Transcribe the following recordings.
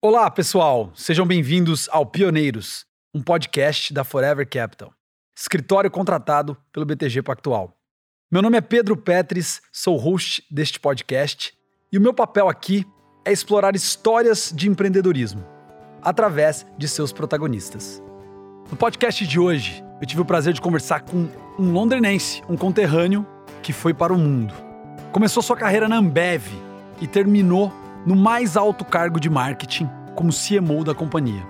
Olá, pessoal! Sejam bem-vindos ao Pioneiros, um podcast da Forever Capital, escritório contratado pelo BTG Pactual. Meu nome é Pedro Petris, sou host deste podcast e o meu papel aqui é explorar histórias de empreendedorismo através de seus protagonistas. No podcast de hoje, eu tive o prazer de conversar com um londrinense, um conterrâneo que foi para o mundo. Começou sua carreira na Ambev e terminou no mais alto cargo de marketing como CMO da companhia.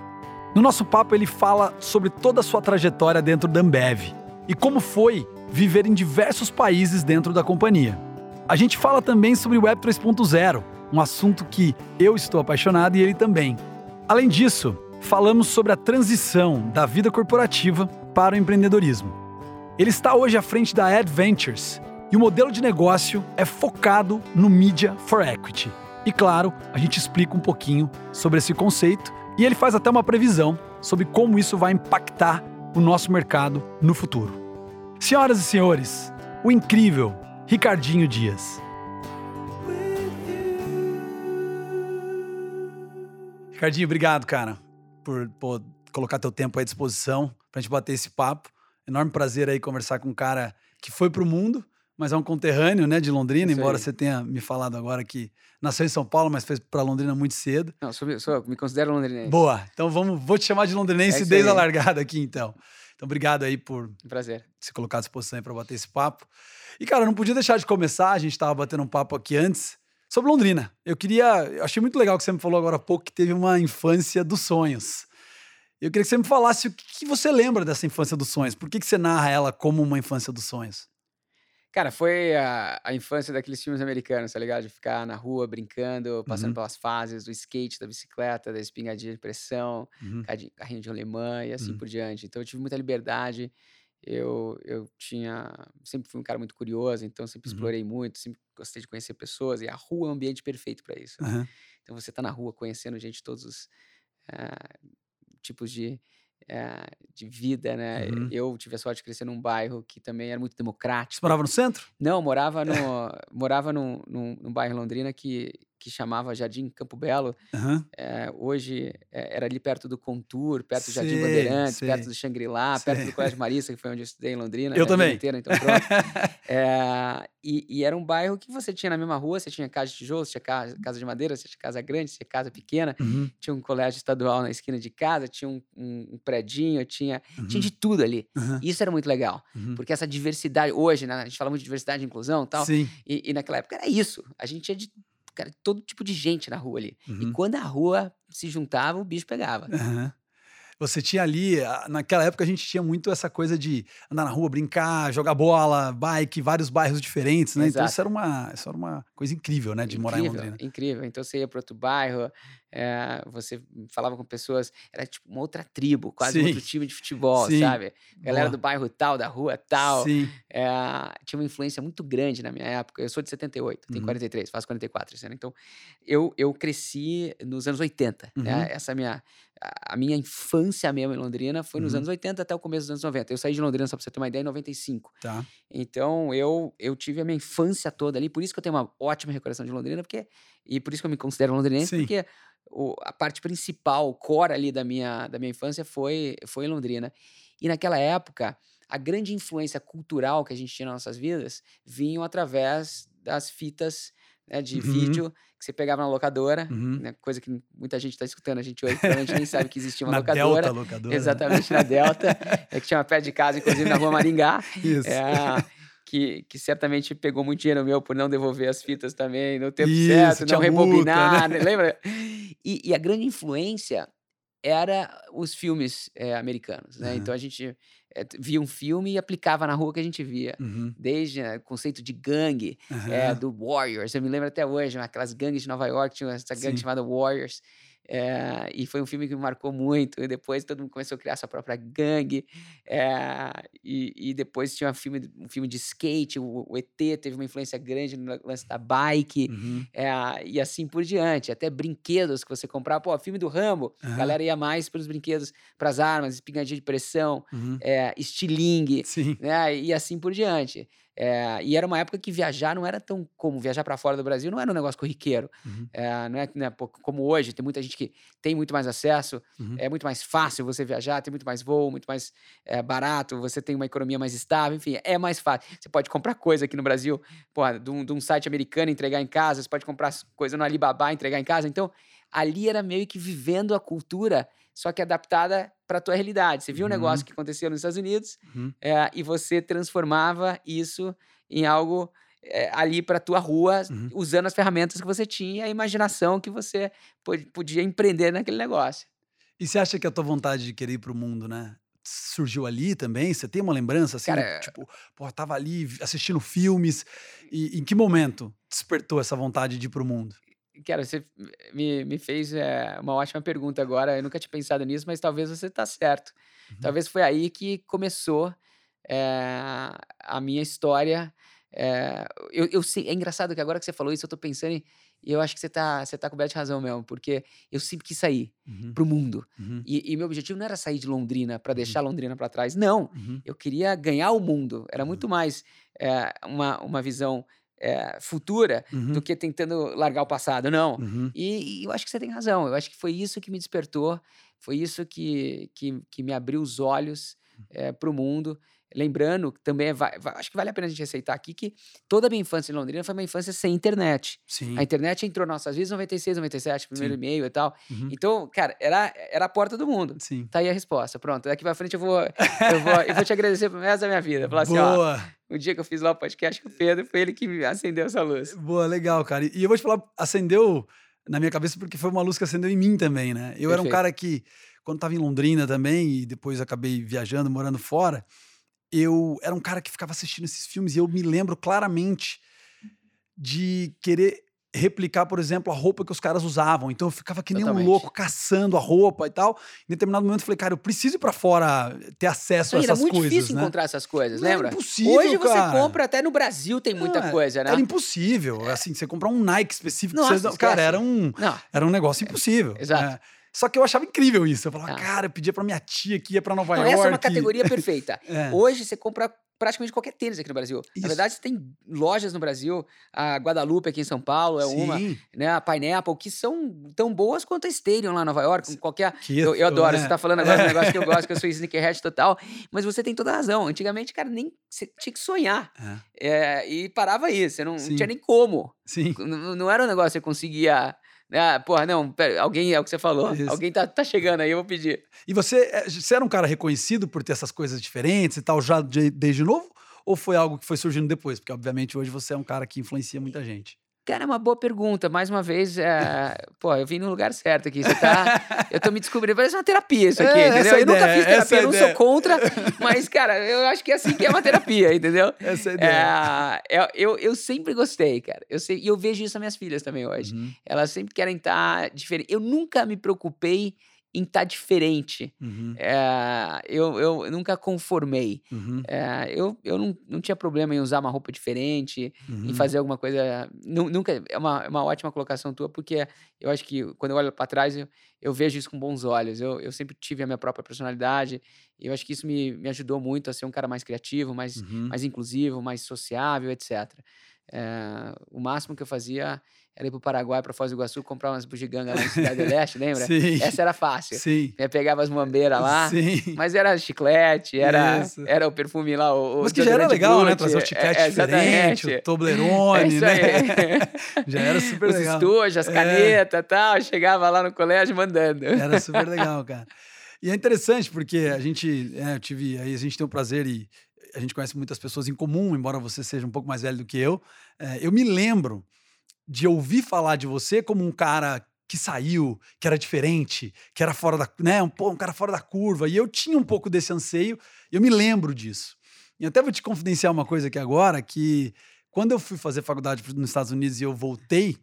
No nosso papo, ele fala sobre toda a sua trajetória dentro da Ambev e como foi viver em diversos países dentro da companhia. A gente fala também sobre Web 3.0, um assunto que eu estou apaixonado e ele também. Além disso, falamos sobre a transição da vida corporativa para o empreendedorismo. Ele está hoje à frente da Adventures e o modelo de negócio é focado no Media for Equity. E claro, a gente explica um pouquinho sobre esse conceito e ele faz até uma previsão sobre como isso vai impactar o nosso mercado no futuro. Senhoras e senhores, o incrível Ricardinho Dias. Ricardinho, obrigado, cara, por, por colocar teu tempo à disposição pra gente bater esse papo. Enorme prazer aí conversar com um cara que foi pro mundo, mas é um conterrâneo, né, de Londrina, embora você tenha me falado agora que nasceu em São Paulo, mas fez para Londrina muito cedo. Não, sou, sou, me considero londrinense. Boa. Então vamos, vou te chamar de londrinense É desde a aí. largada aqui, então. Então obrigado aí por prazer. se colocar à disposição aí para bater esse papo. E cara, eu não podia deixar de começar, a gente estava batendo um papo aqui antes sobre Londrina. Eu queria, eu achei muito legal que você me falou agora há pouco que teve uma infância dos sonhos. Eu queria que você me falasse o que, que você lembra dessa infância dos sonhos. Por que, que você narra ela como uma infância dos sonhos? Cara, foi a, a infância daqueles filmes americanos, tá ligado? De ficar na rua brincando, passando Uhum. pelas fases do skate, da bicicleta, da espingadinha de pressão, Uhum. carrinho de alemã e assim Uhum. por diante. Então eu tive muita liberdade. Eu, eu tinha. Sempre fui um cara muito curioso, então sempre Uhum. explorei muito, sempre gostei de conhecer pessoas. E a rua é um ambiente perfeito para isso. né? Então você tá na rua conhecendo gente de todos os ah, tipos de, ah, de vida, né? Uhum. Eu tive a sorte de crescer num bairro que também era muito Você democrático. morava no centro? Não, eu morava no morava num, num, num bairro em Londrina que, que chamava Jardim Campo Belo. Aham. Eh, hoje eh, era ali perto do Contour, perto do Jardim Bandeirantes, sei. perto do Shangri-La, perto do Colégio Marista, que foi onde eu estudei em Londrina. Eu né, também. Inteira, então. É, e, e era um bairro que você tinha na mesma rua, você tinha casa de tijolo, você tinha casa, casa de madeira, você tinha casa grande, você tinha casa pequena, Uhum. tinha um colégio estadual na esquina de casa, tinha um, um, um predinho, tinha, tinha Uhum. de tudo ali. Isso era muito legal, Uhum. porque essa diversidade, hoje, né, a gente fala muito de diversidade e inclusão e tal, Sim. e, e naquela época era isso. A gente tinha de cara, todo tipo de gente na rua ali. Uhum. E quando a rua se juntava, o bicho pegava. Aham. Você tinha ali, a- naquela época a gente tinha muito essa coisa de andar na rua, brincar, jogar bola, bike, vários bairros diferentes, né? Então Exato. isso era uma, isso era uma coisa incrível, né? De morar em incrível, Londrina. incrível. Então você ia para outro bairro, eh, você falava com pessoas, era tipo uma outra tribo, quase um outro Sim. time de futebol, Sim. sabe? Galera Boa. do bairro tal, da rua tal. Sim. Eh, tinha uma influência muito grande na minha época. Eu sou de 78, tenho Uhum. 43, faço 44 esse ano. Então, eu, eu cresci nos anos 80. Uhum. né? Essa minha, a minha infância mesmo em Londrina foi nos Uhum. anos 80 até o começo dos anos 90. Eu saí de Londrina, só pra você ter uma ideia, em 95. Tá. Então, eu, eu tive a minha infância toda ali, por isso que eu tenho uma ótima recordação de Londrina, porque e por isso que eu me considero londrinense, Sim. porque o- a parte principal, o core ali da minha, da minha infância foi, foi em Londrina. E naquela época, a grande influência cultural que a gente tinha nas nossas vidas vinham através das fitas né, de Uhum. vídeo que você pegava na locadora, Uhum. né, coisa que muita gente está escutando a gente hoje, provavelmente nem sabe que existia uma Na locadora. Delta locadora. né? Exatamente, na Delta, é que tinha uma pé de casa, inclusive na rua Maringá. Isso. É, que, que certamente pegou muito dinheiro meu por não devolver as fitas também no tempo Isso, certo, não multa, rebobinar, né? né? lembra? E, e a grande influência era os filmes eh, americanos, né? Aham. Então a gente eh, t- via um filme e aplicava na rua que a gente via. Uhum. Desde né, o conceito de gangue, eh, Aham. do Warriors. Eu me lembro até hoje, aquelas gangues de Nova York, tinha essa gangue Sim. chamada Warriors. Eh, e foi um filme que me marcou muito. E depois todo mundo começou a criar sua própria gangue. eh, e, e depois tinha um filme, um filme de skate. O, o ET teve uma influência grande no lance da bike. Uhum. eh, e assim por diante. Até brinquedos que você comprava. Pô, filme do Rambo. A Aham. galera ia mais pelos brinquedos, para as armas, espingadinha de pressão, Uhum. estilingue né? E assim por diante. É, e era uma época que viajar não era tão como viajar para fora do Brasil, não era um negócio corriqueiro. Uhum. É, não é né, como hoje, tem muita gente que tem muito mais acesso, Uhum. é muito mais fácil você viajar, tem muito mais voo, muito mais é, barato, você tem uma economia mais estável, enfim, é mais fácil. Você pode comprar coisa aqui no Brasil, porra, de um, de um site americano entregar em casa, você pode comprar coisa no Alibaba entregar em casa. Então, ali era meio que vivendo a cultura, só que adaptada para a tua realidade. Você viu um Uhum. negócio que acontecia nos Estados Unidos Uhum. é, e você transformava isso em algo é, ali para tua rua, Uhum. usando as ferramentas que você tinha, a imaginação que você po- podia empreender naquele negócio. E você acha que a tua vontade de querer ir pro mundo, né? Surgiu ali também? Você tem uma lembrança assim? Cara, tipo, pô, tava ali assistindo filmes. E em que momento despertou essa vontade de ir pro mundo? Cara, você me, me fez é, uma ótima pergunta agora. Eu nunca tinha pensado nisso, mas talvez você tá certo. Uhum. Talvez foi aí que começou é, a minha história. É, eu, eu sei- é engraçado que agora que você falou isso, eu tô pensando e e eu acho que você tá, você tá coberto de razão mesmo, porque eu sempre quis sair Uhum, pro mundo. uhum, E, e meu objetivo não era sair de Londrina para deixar Londrina para trás, não. uhum, Eu queria ganhar o mundo. Era muito mais é, uma, uma visão é, futura uhum, do que tentando largar o passado, não. uhum, E, e eu acho que você tem razão. Eu acho que foi isso que me despertou, foi isso que, que, que me abriu os olhos para o mundo. Lembrando, também é acho que vale a pena a gente aceitar aqui que toda a minha infância em Londrina foi uma infância sem internet. Sim. A internet entrou nossas vidas em 96, 97, primeiro Sim. e-mail e tal. uhum, Então, cara, era, era a porta do mundo. Sim. Tá aí a resposta. Pronto, daqui pra frente eu vou, eu vou, eu vou te agradecer pro resto da minha vida. Falar assim, ó, Boa, o dia que eu fiz lá o podcast com o Pedro, foi ele que me acendeu essa luz. boa, legal, cara. E eu vou te falar, acendeu na minha cabeça porque foi uma luz que acendeu em mim também, né? Eu era um Perfeito. cara que, quando tava em Londrina também, e depois acabei viajando, morando fora, eu era um cara que ficava assistindo esses filmes e eu me lembro claramente de querer replicar, por exemplo, a roupa que os caras usavam. Então eu ficava que nem um louco caçando a roupa e tal. Em determinado momento eu falei, cara, eu preciso ir pra fora ter acesso a era essas muito coisas, difícil né? encontrar essas coisas, Não era lembra? impossível, Hoje você cara. compra, até no Brasil tem muita coisa, né? Era impossível. Assim, você comprar um Nike específico, Nossa, você, cara, era um, era um negócio impossível. exato. né? Só que eu achava incrível isso. Eu falava, Ah. cara, eu pedia pra minha tia que ia pra Nova não, York. essa é uma categoria perfeita. É. Hoje você compra praticamente qualquer tênis aqui no Brasil. Isso. Na verdade, você tem lojas no Brasil, a Guadalupe aqui em São Paulo é uma, Sim, né? A Pineapple, que são tão boas quanto a Stadium lá em Nova York, com qualquer que Eu, eu adoro, é. você tá falando agora um negócio que eu gosto, que eu sou sneakerhead total, mas você tem toda a razão. Antigamente, cara, nem você tinha que sonhar. É, É, e parava aí, você não, não tinha nem como. Sim. Não, não era um negócio que você conseguia. Ah, porra, não, pera, alguém é o que você falou. Isso. Alguém tá, tá chegando aí, eu vou pedir. E você, é, você era um cara reconhecido por ter essas coisas diferentes e tal, já de- desde novo? Ou foi algo que foi surgindo depois? Porque, obviamente, hoje você é um cara que influencia muita gente. Cara, é uma boa pergunta. Mais uma vez, é... pô, eu vim no lugar certo aqui. Você tá. eu tô me descobrindo. Parece uma terapia isso aqui, É, entendeu? eu nunca ideia, fiz essa é terapia, eu não ideia. sou contra, mas, cara, eu acho que é assim que é uma terapia, entendeu? Essa é a ideia. É, eu, eu, eu sempre gostei, cara. Eu sei, e eu vejo isso nas minhas filhas também hoje. Uhum, Elas sempre querem estar diferente. Eu nunca me preocupei em estar diferente. uhum, É, eu, eu nunca conformei. uhum, É, eu eu não, não tinha problema em usar uma roupa diferente, em uhum. fazer alguma coisa. nu- Nunca. É uma, é uma ótima colocação tua, porque eu acho que quando eu olho para trás, eu, eu vejo isso com bons olhos. Eu, eu sempre tive a minha própria personalidade, e eu acho que isso me, me ajudou muito a ser um cara mais criativo, mais, Uhum. mais inclusivo, mais sociável, etc. É, o máximo que eu fazia era ir pro Paraguai, para Foz do Iguaçu, comprar umas bugigangas lá na Cidade do Leste, lembra? Sim. Essa era fácil. Sim. Eu pegava as mambeiras lá, Sim. mas era chiclete, era, Isso. era o perfume lá, o, Mas que já era legal, né? Brute, Trazer o é- chiclete é, diferente, o. Toblerone, É né? Já era super Os legal. estojos, as É. canetas e tal, chegava lá no colégio mandando. Era super legal, cara. E é interessante porque a gente, é, eu tive, aí a gente tem o prazer e a gente conhece muitas pessoas em comum, embora você seja um pouco mais velho do que eu. É, eu me lembro de ouvir falar de você como um cara que saiu, que era diferente, que era fora da, né, um, um cara fora da curva. E eu tinha um pouco desse anseio, e eu me lembro disso. E até vou te confidenciar uma coisa aqui agora, que quando eu fui fazer faculdade nos Estados Unidos e eu voltei,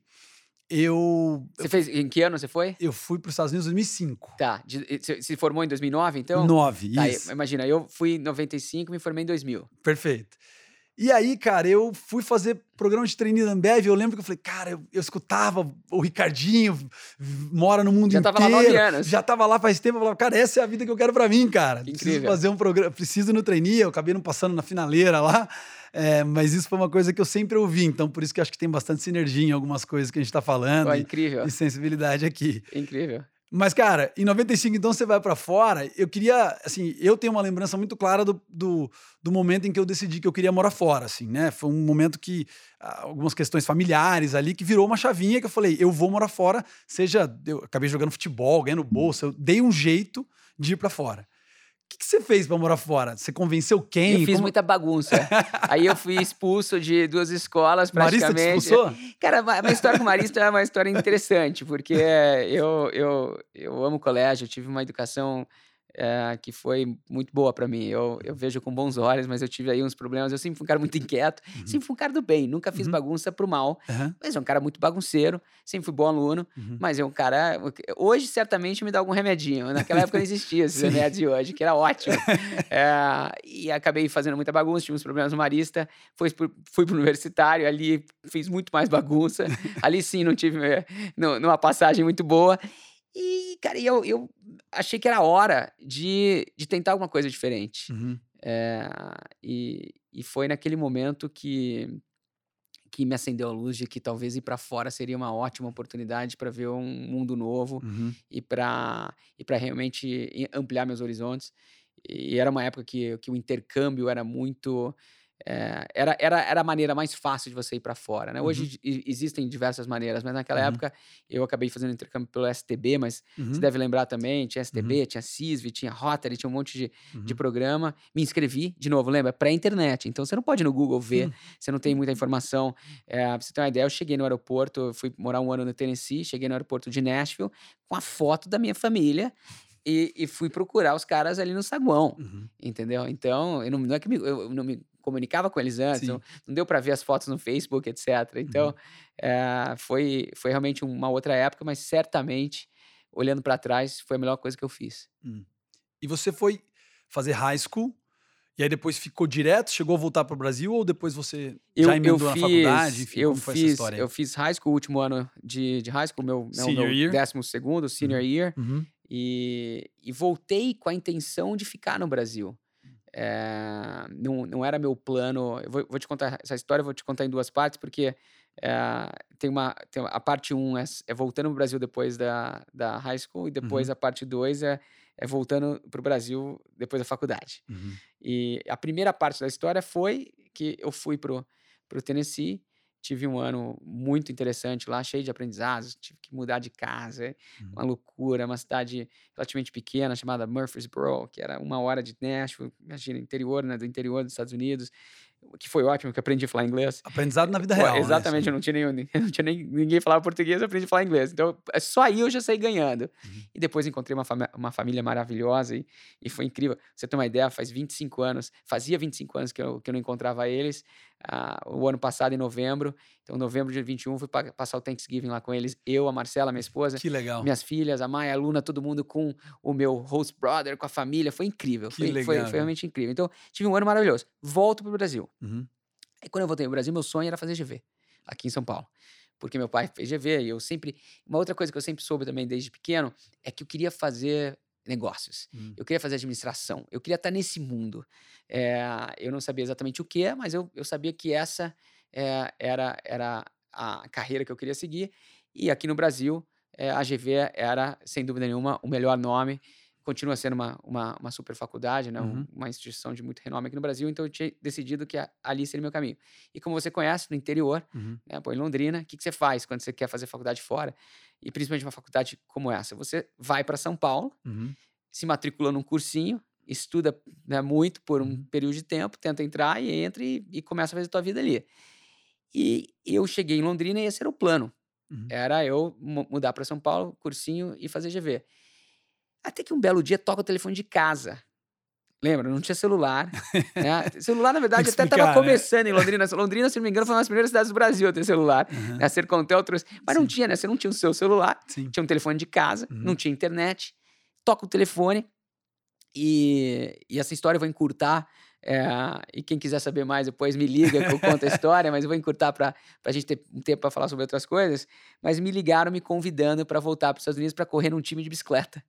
eu, Você fez, em que ano você foi? eu fui para os Estados Unidos em 2005. Tá, de- você se formou em 2009, então? Nove, Tá, isso. imagina, eu fui em 95 me formei em 2000. Perfeito. E aí, cara, eu fui fazer programa de treininho da Ambev e eu lembro que eu falei, cara, eu, eu escutava o Ricardinho, mora no mundo Já inteiro. tava lá nove anos. Já tava lá faz tempo. Eu falava, cara, essa é a vida que eu quero pra mim, cara. Preciso Incrível. fazer um programa, preciso no treininho. Eu acabei não passando na finaleira lá. É, mas isso foi uma coisa que eu sempre ouvi, então por isso que acho que tem bastante sinergia em algumas coisas que a gente está falando. Pô, e, incrível. e sensibilidade aqui. Incrível. Mas, cara, em 95, então, você vai para fora. Eu queria, assim, eu tenho uma lembrança muito clara do, do, do, momento em que eu decidi que eu queria morar fora, assim, né? Foi um momento que, ah, algumas questões familiares ali, que virou uma chavinha que eu falei, eu vou morar fora, seja, eu acabei jogando futebol, ganhando bolsa, eu dei um jeito de ir para fora. O que, que, você fez para morar fora? Você convenceu quem? Eu fiz Como... muita bagunça. Aí eu fui expulso de duas escolas, praticamente. Marista te expulsou? Cara, a história com o Marista é uma história interessante, porque eu, eu, eu amo colégio, eu tive uma educação é, que foi muito boa para mim. Eu, eu vejo com bons olhos, mas eu tive aí uns problemas. Eu sempre fui um cara muito inquieto, uhum. sempre fui um cara do bem, nunca fiz uhum. bagunça pro mal, uhum. mas é um cara muito bagunceiro, sempre fui bom aluno, uhum. mas é um cara. Hoje, certamente, me dá algum remedinho. Naquela época não existia esses remédios de hoje, que era ótimo. é, e acabei fazendo muita bagunça, tive uns problemas no Marista, fui, fui pro universitário, ali fiz muito mais bagunça. ali sim, não tive não, numa passagem muito boa. E, cara, eu, eu achei que era hora de, de tentar alguma coisa diferente. Uhum. É, e, e foi naquele momento que, que me acendeu a luz de que talvez ir para fora seria uma ótima oportunidade para ver um mundo novo uhum. e para e para realmente ampliar meus horizontes. E era uma época que, que o intercâmbio era muito é, era, era, era a maneira mais fácil de você ir para fora, né? Hoje uhum. existem diversas maneiras, mas naquela uhum. época eu acabei fazendo intercâmbio pelo STB, mas uhum. você deve lembrar também, tinha STB, uhum. tinha CISV, tinha Rotary, tinha um monte de, de uhum. programa. Me inscrevi, de novo, lembra? Pré-internet, então você não pode ir no Google ver, você não tem muita informação. É, pra você ter uma ideia, eu cheguei no aeroporto, fui morar um ano no Tennessee, cheguei no aeroporto de Nashville com a foto da minha família e, e, fui procurar os caras ali no saguão, uhum. entendeu? Então, eu não, não, é que me, eu não me comunicava com eles antes, não, não, deu para ver as fotos no Facebook, etc. Então, uhum. é, foi, foi realmente uma outra época, mas certamente, olhando para trás, foi a melhor coisa que eu fiz. Hum. E você foi fazer high school, e aí depois ficou direto, chegou a voltar para o Brasil, ou depois você eu, já emendou eu fiz, na faculdade? Enfim, eu fiz, Eu fiz high school, o último ano de, de high school, meu, senior meu décimo segundo, senior uhum. year, uhum. E, e voltei com a intenção de ficar no Brasil. É, não, não era meu plano. Eu vou, vou, te contar essa história, vou te contar em duas partes, porque é, tem, uma, tem a parte 1 um é, é, voltando para o Brasil depois da, da high school, e depois uhum. a parte 2 é, é voltando para o Brasil depois da faculdade. Uhum. E a primeira parte da história foi que eu fui para o Tennessee tive um ano muito interessante lá, cheio de aprendizados. Tive que mudar de casa, uhum. uma loucura. Uma cidade relativamente pequena chamada Murfreesboro, que era uma hora de Nashville, imagina, interior, né, do interior dos Estados Unidos que foi ótimo, que aprendi a falar inglês. Aprendizado na vida real. Né, exatamente, né? eu não tinha, nenhum, não tinha nem, ninguém falava português, eu aprendi a falar inglês. Então, é só aí eu já saí ganhando. Uhum. E depois encontrei uma, fami uma família maravilhosa e, e foi incrível. Você tem uma ideia, faz 25 anos, fazia 25 anos que eu, que eu não encontrava eles. Uh, o ano passado, em novembro. Então, novembro de 21, fui pa passar o Thanksgiving lá com eles. Eu, a Marcela, minha esposa. Que legal. Minhas filhas, a Maia, a Luna, todo mundo com o meu host brother, com a família. Foi incrível. Que foi, legal. Foi, foi realmente incrível. Então, tive um ano maravilhoso. Volto pro Brasil. Uhum. E quando eu voltei ao Brasil, meu sonho era fazer GV, aqui em São Paulo. Porque meu pai fez GV e eu sempre. Uma outra coisa que eu sempre soube também desde pequeno é que eu queria fazer negócios. Hum. Eu queria fazer administração. Eu queria estar nesse mundo. É, eu não sabia exatamente o que é, mas eu, eu sabia que essa é, era, era a carreira que eu queria seguir. E aqui no Brasil, é, a GV era, sem dúvida nenhuma, o melhor nome continua sendo uma, uma, uma super faculdade, né? Uhum. uma instituição de muito renome aqui no Brasil, então eu tinha decidido que ali seria meu caminho. E como você conhece, no interior, uhum. né? Pô, em Londrina, o que, que você faz quando você quer fazer faculdade fora? E principalmente uma faculdade como essa. Você vai para São Paulo, uhum. se matricula num cursinho, estuda né, muito por um uhum. período de tempo, tenta entrar e entra e, e começa a fazer a tua vida ali. E eu cheguei em Londrina e esse era o plano. Uhum. Era eu mudar para São Paulo, cursinho e fazer GV. Até que um belo dia toca o telefone de casa. Lembra? Não tinha celular. Né? Celular, na verdade, até estava né? começando em Londrina. Londrina, se não me engano, foi uma das primeiras cidades do Brasil a ter celular. Uhum. Né? A Sercontel trouxe. Mas Sim. não tinha, né? Você não tinha o seu celular. Sim. Tinha um telefone de casa, uhum. não tinha internet. Toca o telefone. E, e essa história eu vou encurtar. É, e quem quiser saber mais, depois me liga que eu conto a história, mas eu vou encurtar para a gente ter um tempo para falar sobre outras coisas. Mas me ligaram me convidando para voltar para os Estados Unidos para correr num time de bicicleta.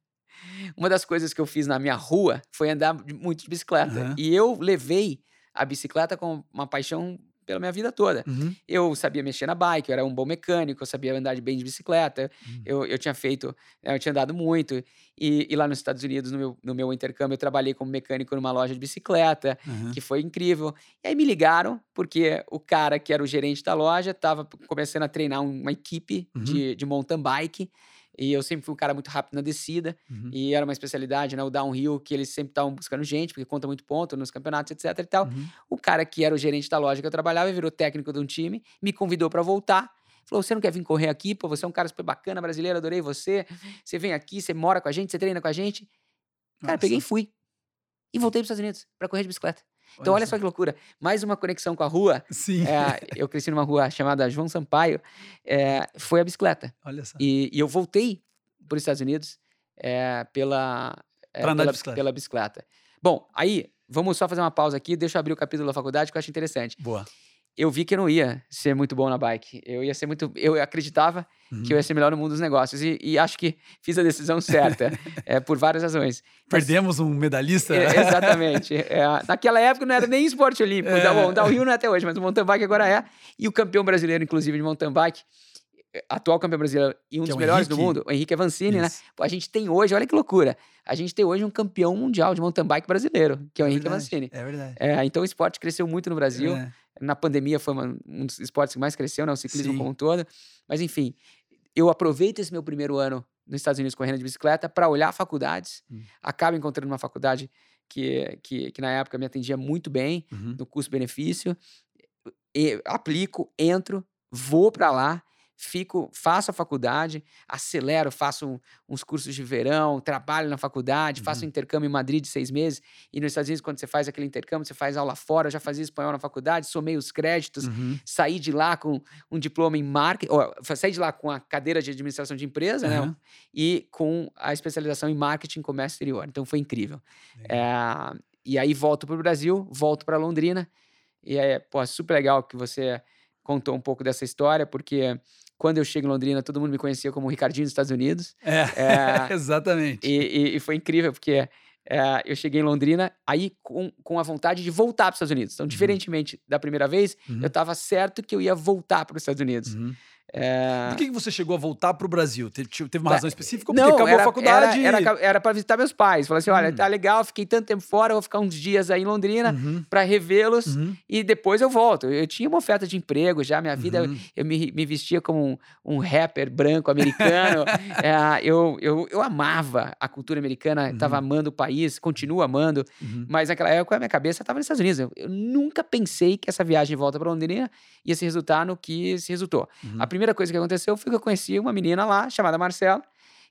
Uma das coisas que eu fiz na minha rua foi andar muito de bicicleta. Uhum. E eu levei a bicicleta como uma paixão pela minha vida toda. Uhum. Eu sabia mexer na bike, eu era um bom mecânico, eu sabia andar bem de bicicleta, Uhum. eu, eu tinha feito, né, eu tinha andado muito. E, e lá nos Estados Unidos, no meu, no meu intercâmbio, eu trabalhei como mecânico numa loja de bicicleta, Uhum. que foi incrível. E aí me ligaram, porque o cara que era o gerente da loja estava começando a treinar um, uma equipe Uhum. de, de mountain bike. E eu sempre fui um cara muito rápido na descida. Uhum. E era uma especialidade, né? O downhill, que eles sempre estavam buscando gente, porque conta muito ponto nos campeonatos, etc e tal. Uhum. O cara que era o gerente da loja que eu trabalhava virou técnico de um time, me convidou para voltar. Falou: Você não quer vir correr aqui? Pô, você é um cara super bacana, brasileiro, adorei você. Você vem aqui, você mora com a gente, você treina com a gente. Cara, Olha peguei e fui. E voltei para os Estados Unidos para correr de bicicleta. Então, olha só que loucura. Mais uma conexão com a rua. Sim, É, eu cresci numa rua chamada João Sampaio. é, foi a bicicleta. olha só. E, e eu voltei para os Estados Unidos é, pela, é, Pra andar de pela, bicicleta. pela bicicleta. Bom, aí, vamos só fazer uma pausa aqui. Deixa eu abrir o capítulo da faculdade que eu acho interessante. Boa. Eu vi que eu não ia ser muito bom na bike. Eu ia ser muito. Eu acreditava Uhum. que eu ia ser melhor no mundo dos negócios. E, e acho que fiz a decisão certa, é, por várias razões. Perdemos um medalhista. é, exatamente. É, naquela época não era nem esporte olímpico. É. Tá bom, o downhill não é até hoje, mas o mountain bike agora é. E o campeão brasileiro, inclusive, de mountain bike, eh, atual campeão brasileiro e um Que é dos o melhores do Henrique. mundo, o Henrique Avancini, né? Pô, a gente tem hoje, olha que loucura, a gente tem hoje um campeão mundial de mountain bike brasileiro, que é o É Henrique verdade, Avancini. É verdade. É, então o esporte cresceu muito no Brasil. Na pandemia foi uma- um dos esportes que mais cresceu, né? O ciclismo Sim. como um todo. Mas enfim, eu aproveito esse meu primeiro ano nos Estados Unidos correndo de bicicleta para olhar faculdades. Hum. Acabo encontrando uma faculdade que, que, que na época me atendia muito bem Uhum. no custo-benefício. e- Aplico, entro, vou para lá, fico, faço a faculdade, acelero, faço uns cursos de verão, trabalho na faculdade, faço um Uhum. intercâmbio em Madrid de seis meses. E nos Estados Unidos, quando você faz aquele intercâmbio, você faz aula fora. Eu já fazia espanhol na faculdade, somei os créditos, Uhum. saí de lá com um diploma em marketing, ó, saí de lá com a cadeira de administração de empresa, né? Aham. E com a especialização em marketing e comércio exterior. Então foi incrível. É, e aí volto para o Brasil, volto para Londrina. E é pô, super legal que você contou um pouco dessa história, porque quando eu chego em Londrina, todo mundo me conhecia como o Ricardinho dos Estados Unidos. É, É, exatamente. e, e- foi incrível, porque é, eu cheguei em Londrina aí com, com a vontade de voltar para os Estados Unidos. Então, diferentemente da primeira vez, Uhum. eu estava certo que eu ia voltar para os Estados Unidos. Uhum. É, Por que, você chegou a voltar pro Brasil? Te- te- Teve uma Tá, razão específica? Ou porque Não, acabou era, a faculdade? Era para visitar meus pais. Falei assim: olha, Hum. tá legal, fiquei tanto tempo fora, vou ficar uns dias aí em Londrina Uhum, para revê-los uhum, e depois eu volto. Eu tinha uma oferta de emprego já, minha vida, uhum. eu me, me vestia como um, um rapper branco americano. É, eu, eu, eu amava a cultura americana, estava Uhum. amando o país, continuo amando, uhum. mas naquela época a minha cabeça estava nos Estados Unidos. Eu, eu nunca pensei que essa viagem de volta para Londrina ia se resultar no que se resultou. Uhum. A primeira coisa que aconteceu foi que eu conheci uma menina lá, chamada Marcela,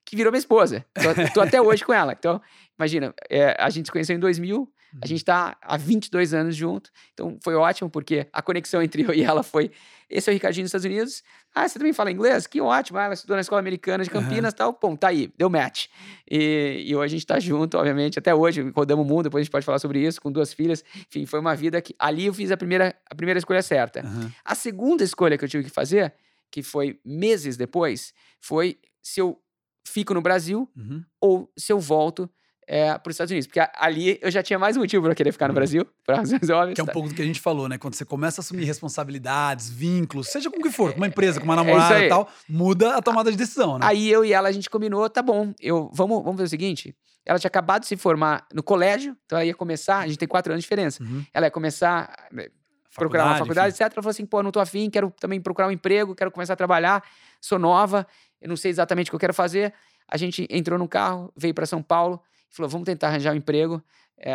que virou minha esposa. Tô, tô até hoje com ela. Então, imagina, é, a gente se conheceu em 2000, a Uhum. gente tá há 22 anos junto. Então, foi ótimo, porque a conexão entre eu e ela foi... Esse é o Ricardinho dos Estados Unidos. Ah, você também fala inglês? Que ótimo. Ah, ela estudou na Escola Americana de. Campinas e tal. Pô, tá aí, deu match. E, e hoje a gente tá junto, obviamente, até hoje, rodamos o mundo, depois a gente pode falar sobre isso, com duas filhas. Enfim, foi uma vida que... Ali eu fiz a primeira, a primeira escolha certa. Aham. A segunda escolha que eu tive que fazer, que foi meses depois, foi se eu fico no Brasil Uhum. ou se eu volto para os Estados Unidos. Porque ali eu já tinha mais motivo para querer ficar no Uhum. Brasil, por razões óbvias. Que é um tá? pouco do que a gente falou, né? Quando você começa a assumir responsabilidades, vínculos, seja com o que for, com uma empresa, com uma É isso namorada aí. e tal, muda a tomada de decisão, né? Aí eu e ela, a gente combinou, tá bom, eu, vamos, vamos fazer o seguinte. Ela tinha acabado de se formar no colégio, então ela ia começar, a gente tem quatro anos de diferença. Uhum. Ela ia começar né, procurar uma faculdade, enfim. etc. Ela falou assim: pô, não tô afim, quero também procurar um emprego, quero começar a trabalhar, sou nova, eu não sei exatamente o que eu quero fazer. A gente entrou no carro, veio para São Paulo, e falou: vamos tentar arranjar um emprego. eh,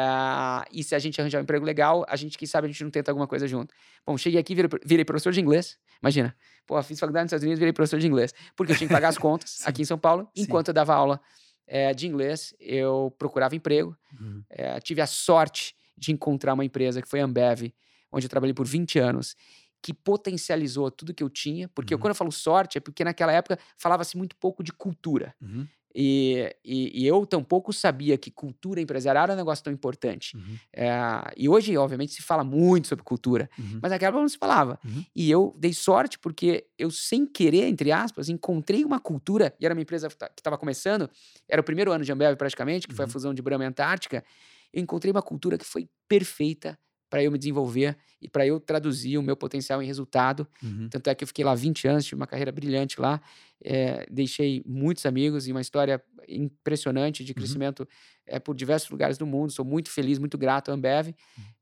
e se a gente arranjar um emprego legal, a gente, quem sabe, a gente não tenta alguma coisa junto. Bom, cheguei aqui, virei, virei professor de inglês. Imagina, pô, fiz faculdade nos Estados Unidos, virei professor de inglês. Porque eu tinha que pagar as contas aqui em São Paulo. Sim. Enquanto eu dava aula eh, de inglês, eu procurava emprego. Uhum. É, tive a sorte de encontrar uma empresa que foi a Ambev, onde eu trabalhei por 20 anos, que potencializou tudo que eu tinha. Porque eu- Uhum. quando eu falo sorte, é porque naquela época falava-se muito pouco de cultura. Uhum. E, e, e eu tampouco sabia que cultura empresarial era um negócio tão importante. Uhum. É, e hoje, obviamente, se fala muito sobre cultura, Uhum. mas naquela época não se falava. Uhum. E eu dei sorte porque eu, sem querer, entre aspas, encontrei uma cultura, e era uma empresa que estava começando, era o primeiro ano de Ambev praticamente, que foi a Uhum. fusão de Brahma e Antártica. Eu encontrei uma cultura que foi perfeita para eu me desenvolver e para eu traduzir o meu potencial em resultado. Uhum. Tanto é que eu fiquei lá 20 anos, tive uma carreira brilhante lá, é, deixei muitos amigos e uma história impressionante de crescimento é, por diversos lugares do mundo. Sou muito feliz, muito grato à Ambev.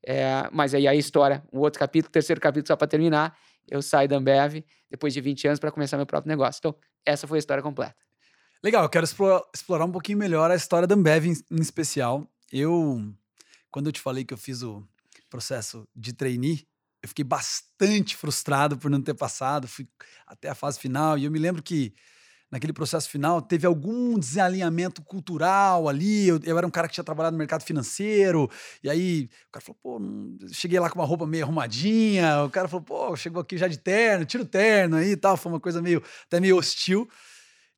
É, mas aí a história, um outro capítulo, terceiro capítulo só para terminar, eu saio da Ambev depois de 20 anos para começar meu próprio negócio. Então, essa foi a história completa. Legal, eu quero explorar, explorar um pouquinho melhor a história da Ambev em, em especial. Eu, quando eu te falei que eu fiz o processo de trainee, eu fiquei bastante frustrado por não ter passado, fui até a fase final, e eu me lembro que naquele processo final teve algum desalinhamento cultural ali, eu, eu era um cara que tinha trabalhado no mercado financeiro, e aí o cara falou, pô, cheguei lá com uma roupa meio arrumadinha, o cara falou, pô, chegou aqui já de terno, tira o terno aí e tal, foi uma coisa meio, até meio hostil,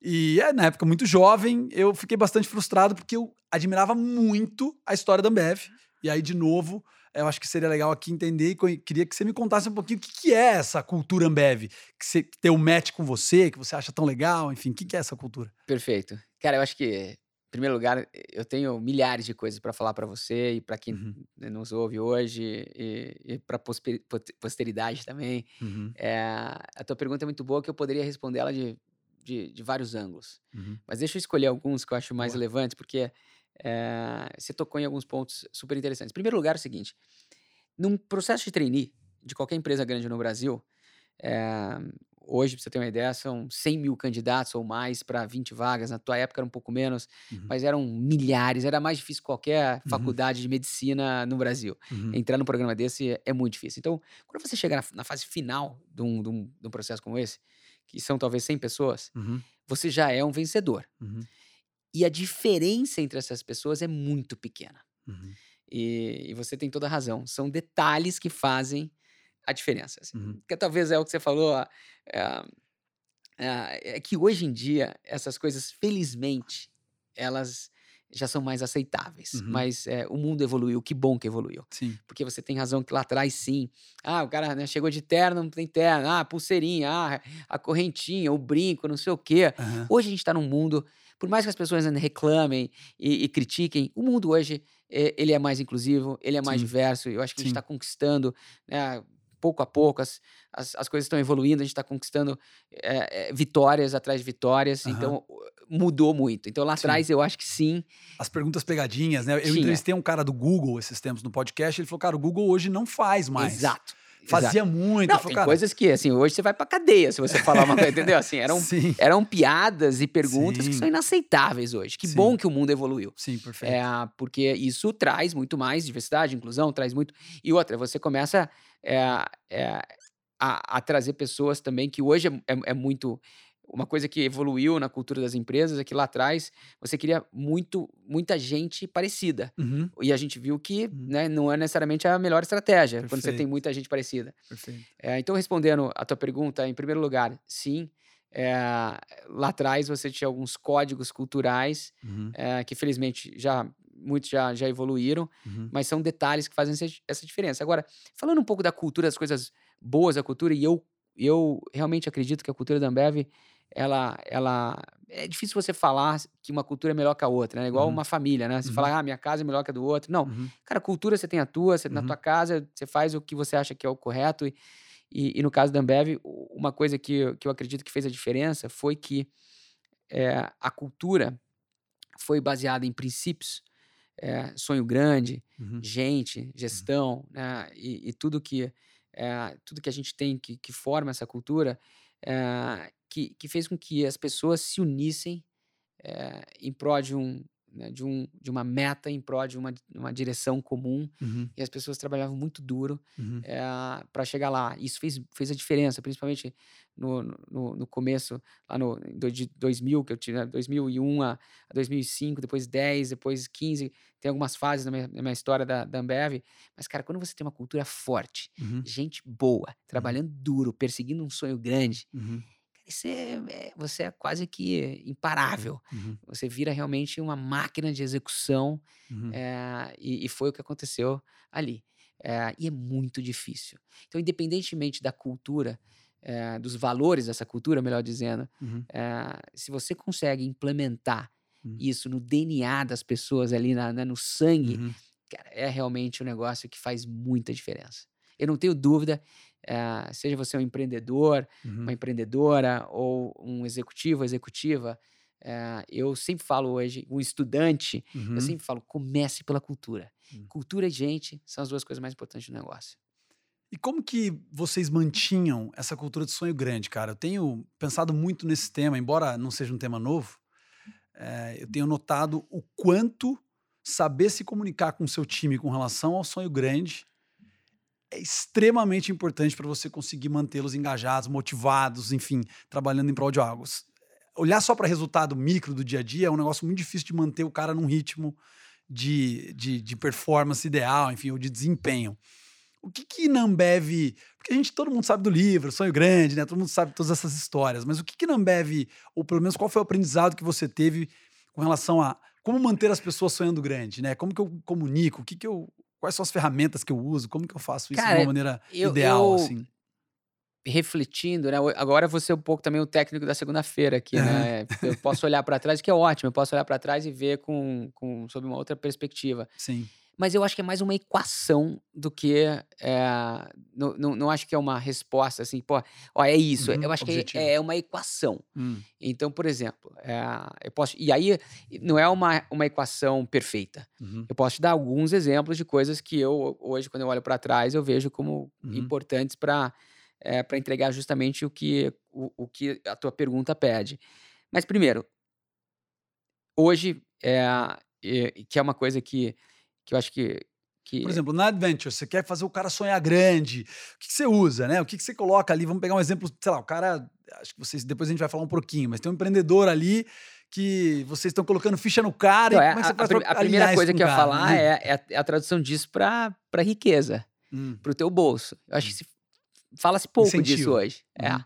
e é, na época, muito jovem, eu fiquei bastante frustrado porque eu admirava muito a história da Ambev. E aí, de novo, eu acho que seria legal aqui entender e queria que você me contasse um pouquinho o que, que é essa cultura Ambev, que você tem um match com você, que você acha tão legal, enfim, o que, que é essa cultura? Perfeito. Cara, eu acho que, em primeiro lugar, eu tenho milhares de coisas para falar para você e para quem Uhum. nos ouve hoje e, e para posteridade também. Uhum. É, a tua pergunta é muito boa que eu poderia responder ela de, de, de vários ângulos. Uhum. Mas deixa eu escolher alguns que eu acho mais Boa. relevantes, porque é, você tocou em alguns pontos super interessantes. Em primeiro lugar, é o seguinte: num processo de trainee de qualquer empresa grande no Brasil, é, hoje, para você ter uma ideia, são 100 mil candidatos ou mais para 20 vagas. Na tua época era um pouco menos, Uhum. mas eram milhares. Era mais difícil que qualquer Uhum. faculdade de medicina no Brasil. Uhum. Entrar num programa desse é, muito difícil. Então, quando você chega na, na fase final de um, de, um, de um processo como esse, que são talvez 100 pessoas, Uhum. você já é um vencedor. E a diferença entre essas pessoas é muito pequena. Uhum. E, e você tem toda a razão. São detalhes que fazem a diferença. assim. Uhum. Que talvez é o que você falou. ah, É, é, é que hoje em dia, essas coisas, felizmente, elas já são mais aceitáveis. Uhum. Mas é, o mundo evoluiu, que bom que evoluiu. Sim. Porque você tem razão que lá atrás, sim. Ah, o cara né, chegou de terno, não tem terno. Ah, pulseirinha, ah, a correntinha, o brinco, não sei o quê. Hoje a gente está num mundo, por mais que as pessoas ainda reclamem e, e critiquem, o mundo hoje eh, ele é mais inclusivo, ele é mais Sim. diverso. Eu acho que a gente Sim. está conquistando, né, pouco a pouco, as, as, as coisas estão evoluindo, a gente está conquistando eh, vitórias atrás de vitórias. Aham. Então mudou muito. Então lá Sim. atrás eu acho que sim. As perguntas pegadinhas, né? Eu Tinha. entrevistei um cara do Google esses tempos no podcast, ele falou, cara, o Google hoje não faz mais. Exato. Exato. Fazia muito. Não, tem cara, coisas que, assim, hoje você vai pra cadeia se você falar uma coisa, entendeu? Assim, eram, Sim, eram piadas e perguntas que Sim. são inaceitáveis hoje. Que Sim. bom que o mundo evoluiu. sim, perfeito. É, porque isso traz muito mais diversidade, inclusão, traz muito. E outra, você começa é, é, a, a trazer pessoas também que hoje é, é- é muito. Uma coisa que evoluiu na cultura das empresas é que lá atrás você queria muito, muita gente parecida. Uhum, E a gente viu que Uhum. né, não é necessariamente a melhor estratégia quando você tem Perfeito. muita gente parecida. perfeito. É, então, respondendo a tua pergunta, em primeiro lugar, sim. é, lá atrás você tinha alguns códigos culturais Uhum, é, que felizmente já muitos já, já evoluíram, uhum, mas são detalhes que fazem essa, essa diferença. Agora, falando um pouco da cultura, das coisas boas da cultura, e eu, eu realmente acredito que a cultura da Ambev, ela, ela é difícil você falar que uma cultura é melhor que a outra, né? Igual Uhum. uma família, né? Você Uhum. fala, ah, minha casa é melhor que a do outro. Não, uhum, cara, cultura você tem a tua, você, na Uhum. tua casa você faz o que você acha que é o correto. E, e, e no caso da Ambev, uma coisa que, eu- que eu acredito que fez a diferença foi que é, a cultura foi baseada em princípios, é, sonho grande, uhum, gente, gestão, né? E, e tudo que é, tudo que a gente tem que, que forma essa cultura, é, que, que fez com que as pessoas se unissem é, em prol de um, né, de um de uma meta, em prol de uma, uma direção comum. uhum, E as pessoas trabalhavam muito duro uhum, para chegar lá. Isso fez, fez a diferença, principalmente no, no, no começo, lá no de 2000, que eu tive, né, 2001 a, a 2005, depois 10, depois 15. Tem algumas fases na minha, na minha história da, da Ambev. Mas, cara, quando você tem uma cultura forte, uhum, gente boa, trabalhando duro, perseguindo um sonho grande, uhum, você é, você é quase que imparável. uhum, Você vira realmente uma máquina de execução uhum. é, e, e foi o que aconteceu ali. É, e é muito difícil. Então, independentemente da cultura, é, dos valores dessa cultura, melhor dizendo, Uhum. se você consegue implementar Uhum. isso no DNA das pessoas ali, na, né, no sangue, Uhum. cara, é realmente um negócio que faz muita diferença. Eu não tenho dúvida, é, seja você um empreendedor, Uhum. uma empreendedora ou um executivo, executiva, é, eu sempre falo hoje, um estudante, Uhum. eu sempre falo, comece pela cultura. Hum. Cultura e gente são as duas coisas mais importantes do negócio. E como que vocês mantinham essa cultura de sonho grande, cara? Eu tenho pensado muito nesse tema, embora não seja um tema novo, eh, eu tenho notado o quanto saber se comunicar com o seu time com relação ao sonho grande é extremamente importante para você conseguir mantê-los engajados, motivados, enfim, trabalhando em prol de algo. Olhar só para resultado micro do dia a dia é um negócio muito difícil de manter o cara num ritmo de, de, de performance ideal, enfim, ou de desempenho. O que que na Ambev... Porque a gente, todo mundo sabe do livro, Sonho Grande, né? Todo mundo sabe todas essas histórias. Mas o que que na Ambev, ou pelo menos qual foi o aprendizado que você teve com relação a como manter as pessoas sonhando grande, né? Como que eu comunico? O que que eu... Quais são as ferramentas que eu uso? Como que eu faço isso de Cara, uma maneira eu- ideal, eu- assim? refletindo, né? Agora você é um pouco também o técnico da segunda-feira aqui, né? Eu posso olhar para trás, que é ótimo, eu posso olhar para trás e ver com, com sob uma outra perspectiva. Sim. Mas eu acho que é mais uma equação do que. é, não, não, não acho que é uma resposta assim, pô, ó, é isso. Uhum, eu acho objetivo. que é, é uma equação. Hum, Então, por exemplo, é, eu posso. E aí, não é uma, uma equação perfeita. uhum, Eu posso te dar alguns exemplos de coisas que eu, hoje, quando eu olho para trás, eu vejo como Uhum. importantes para para entregar justamente o que, o, o que a tua pergunta pede. Mas, primeiro, hoje, é, é, que é uma coisa que, que eu acho que. que Por exemplo, na Adventure, você quer fazer o cara sonhar grande. O que, que você usa, né? O que, que você coloca ali? Vamos pegar um exemplo, sei lá, o cara. Acho que vocês. Depois a gente vai falar um pouquinho, mas tem um empreendedor ali que vocês estão colocando ficha no cara. Não, e é, como é a, você faz a pra a primeira coisa que eu ia falar é, é a, é a tradução disso para riqueza, Hum, para o teu bolso. Eu acho que se, fala-se pouco disso Incentivo. hoje. É. Uhum.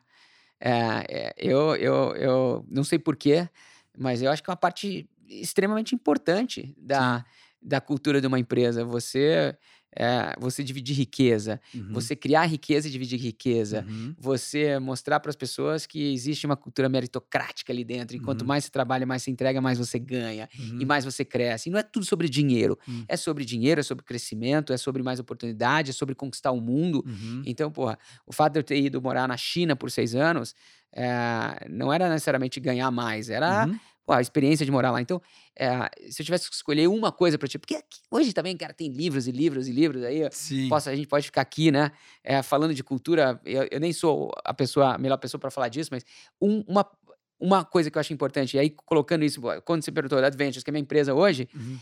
É, é, eu, eu, eu não sei porquê, mas eu acho que é uma parte extremamente importante da, da cultura de uma empresa. Você, é, você dividir riqueza, uhum, você criar riqueza e dividir riqueza. uhum, Você mostrar para as pessoas que existe uma cultura meritocrática ali dentro. E quanto Uhum. mais você trabalha, mais você entrega, mais você ganha. uhum, E mais você cresce. E não é tudo sobre dinheiro. Hum. É sobre dinheiro, é sobre crescimento, é sobre mais oportunidade, é sobre conquistar o mundo. uhum, Então, porra, o fato de eu ter ido morar na China por seis anos eh, não era necessariamente ganhar mais, era uhum. Pô, a experiência de morar lá. Então, eh, se eu tivesse que escolher uma coisa para ti, porque aqui- hoje também, cara, tem livros e livros e livros aí. Sim. Posso, a gente pode ficar aqui, né? eh, falando de cultura. Eu, eu nem sou a pessoa, a melhor pessoa para falar disso, mas um- uma, uma coisa que eu acho importante, e aí colocando isso, quando você perguntou da Adventures, que é minha empresa hoje, Uhum,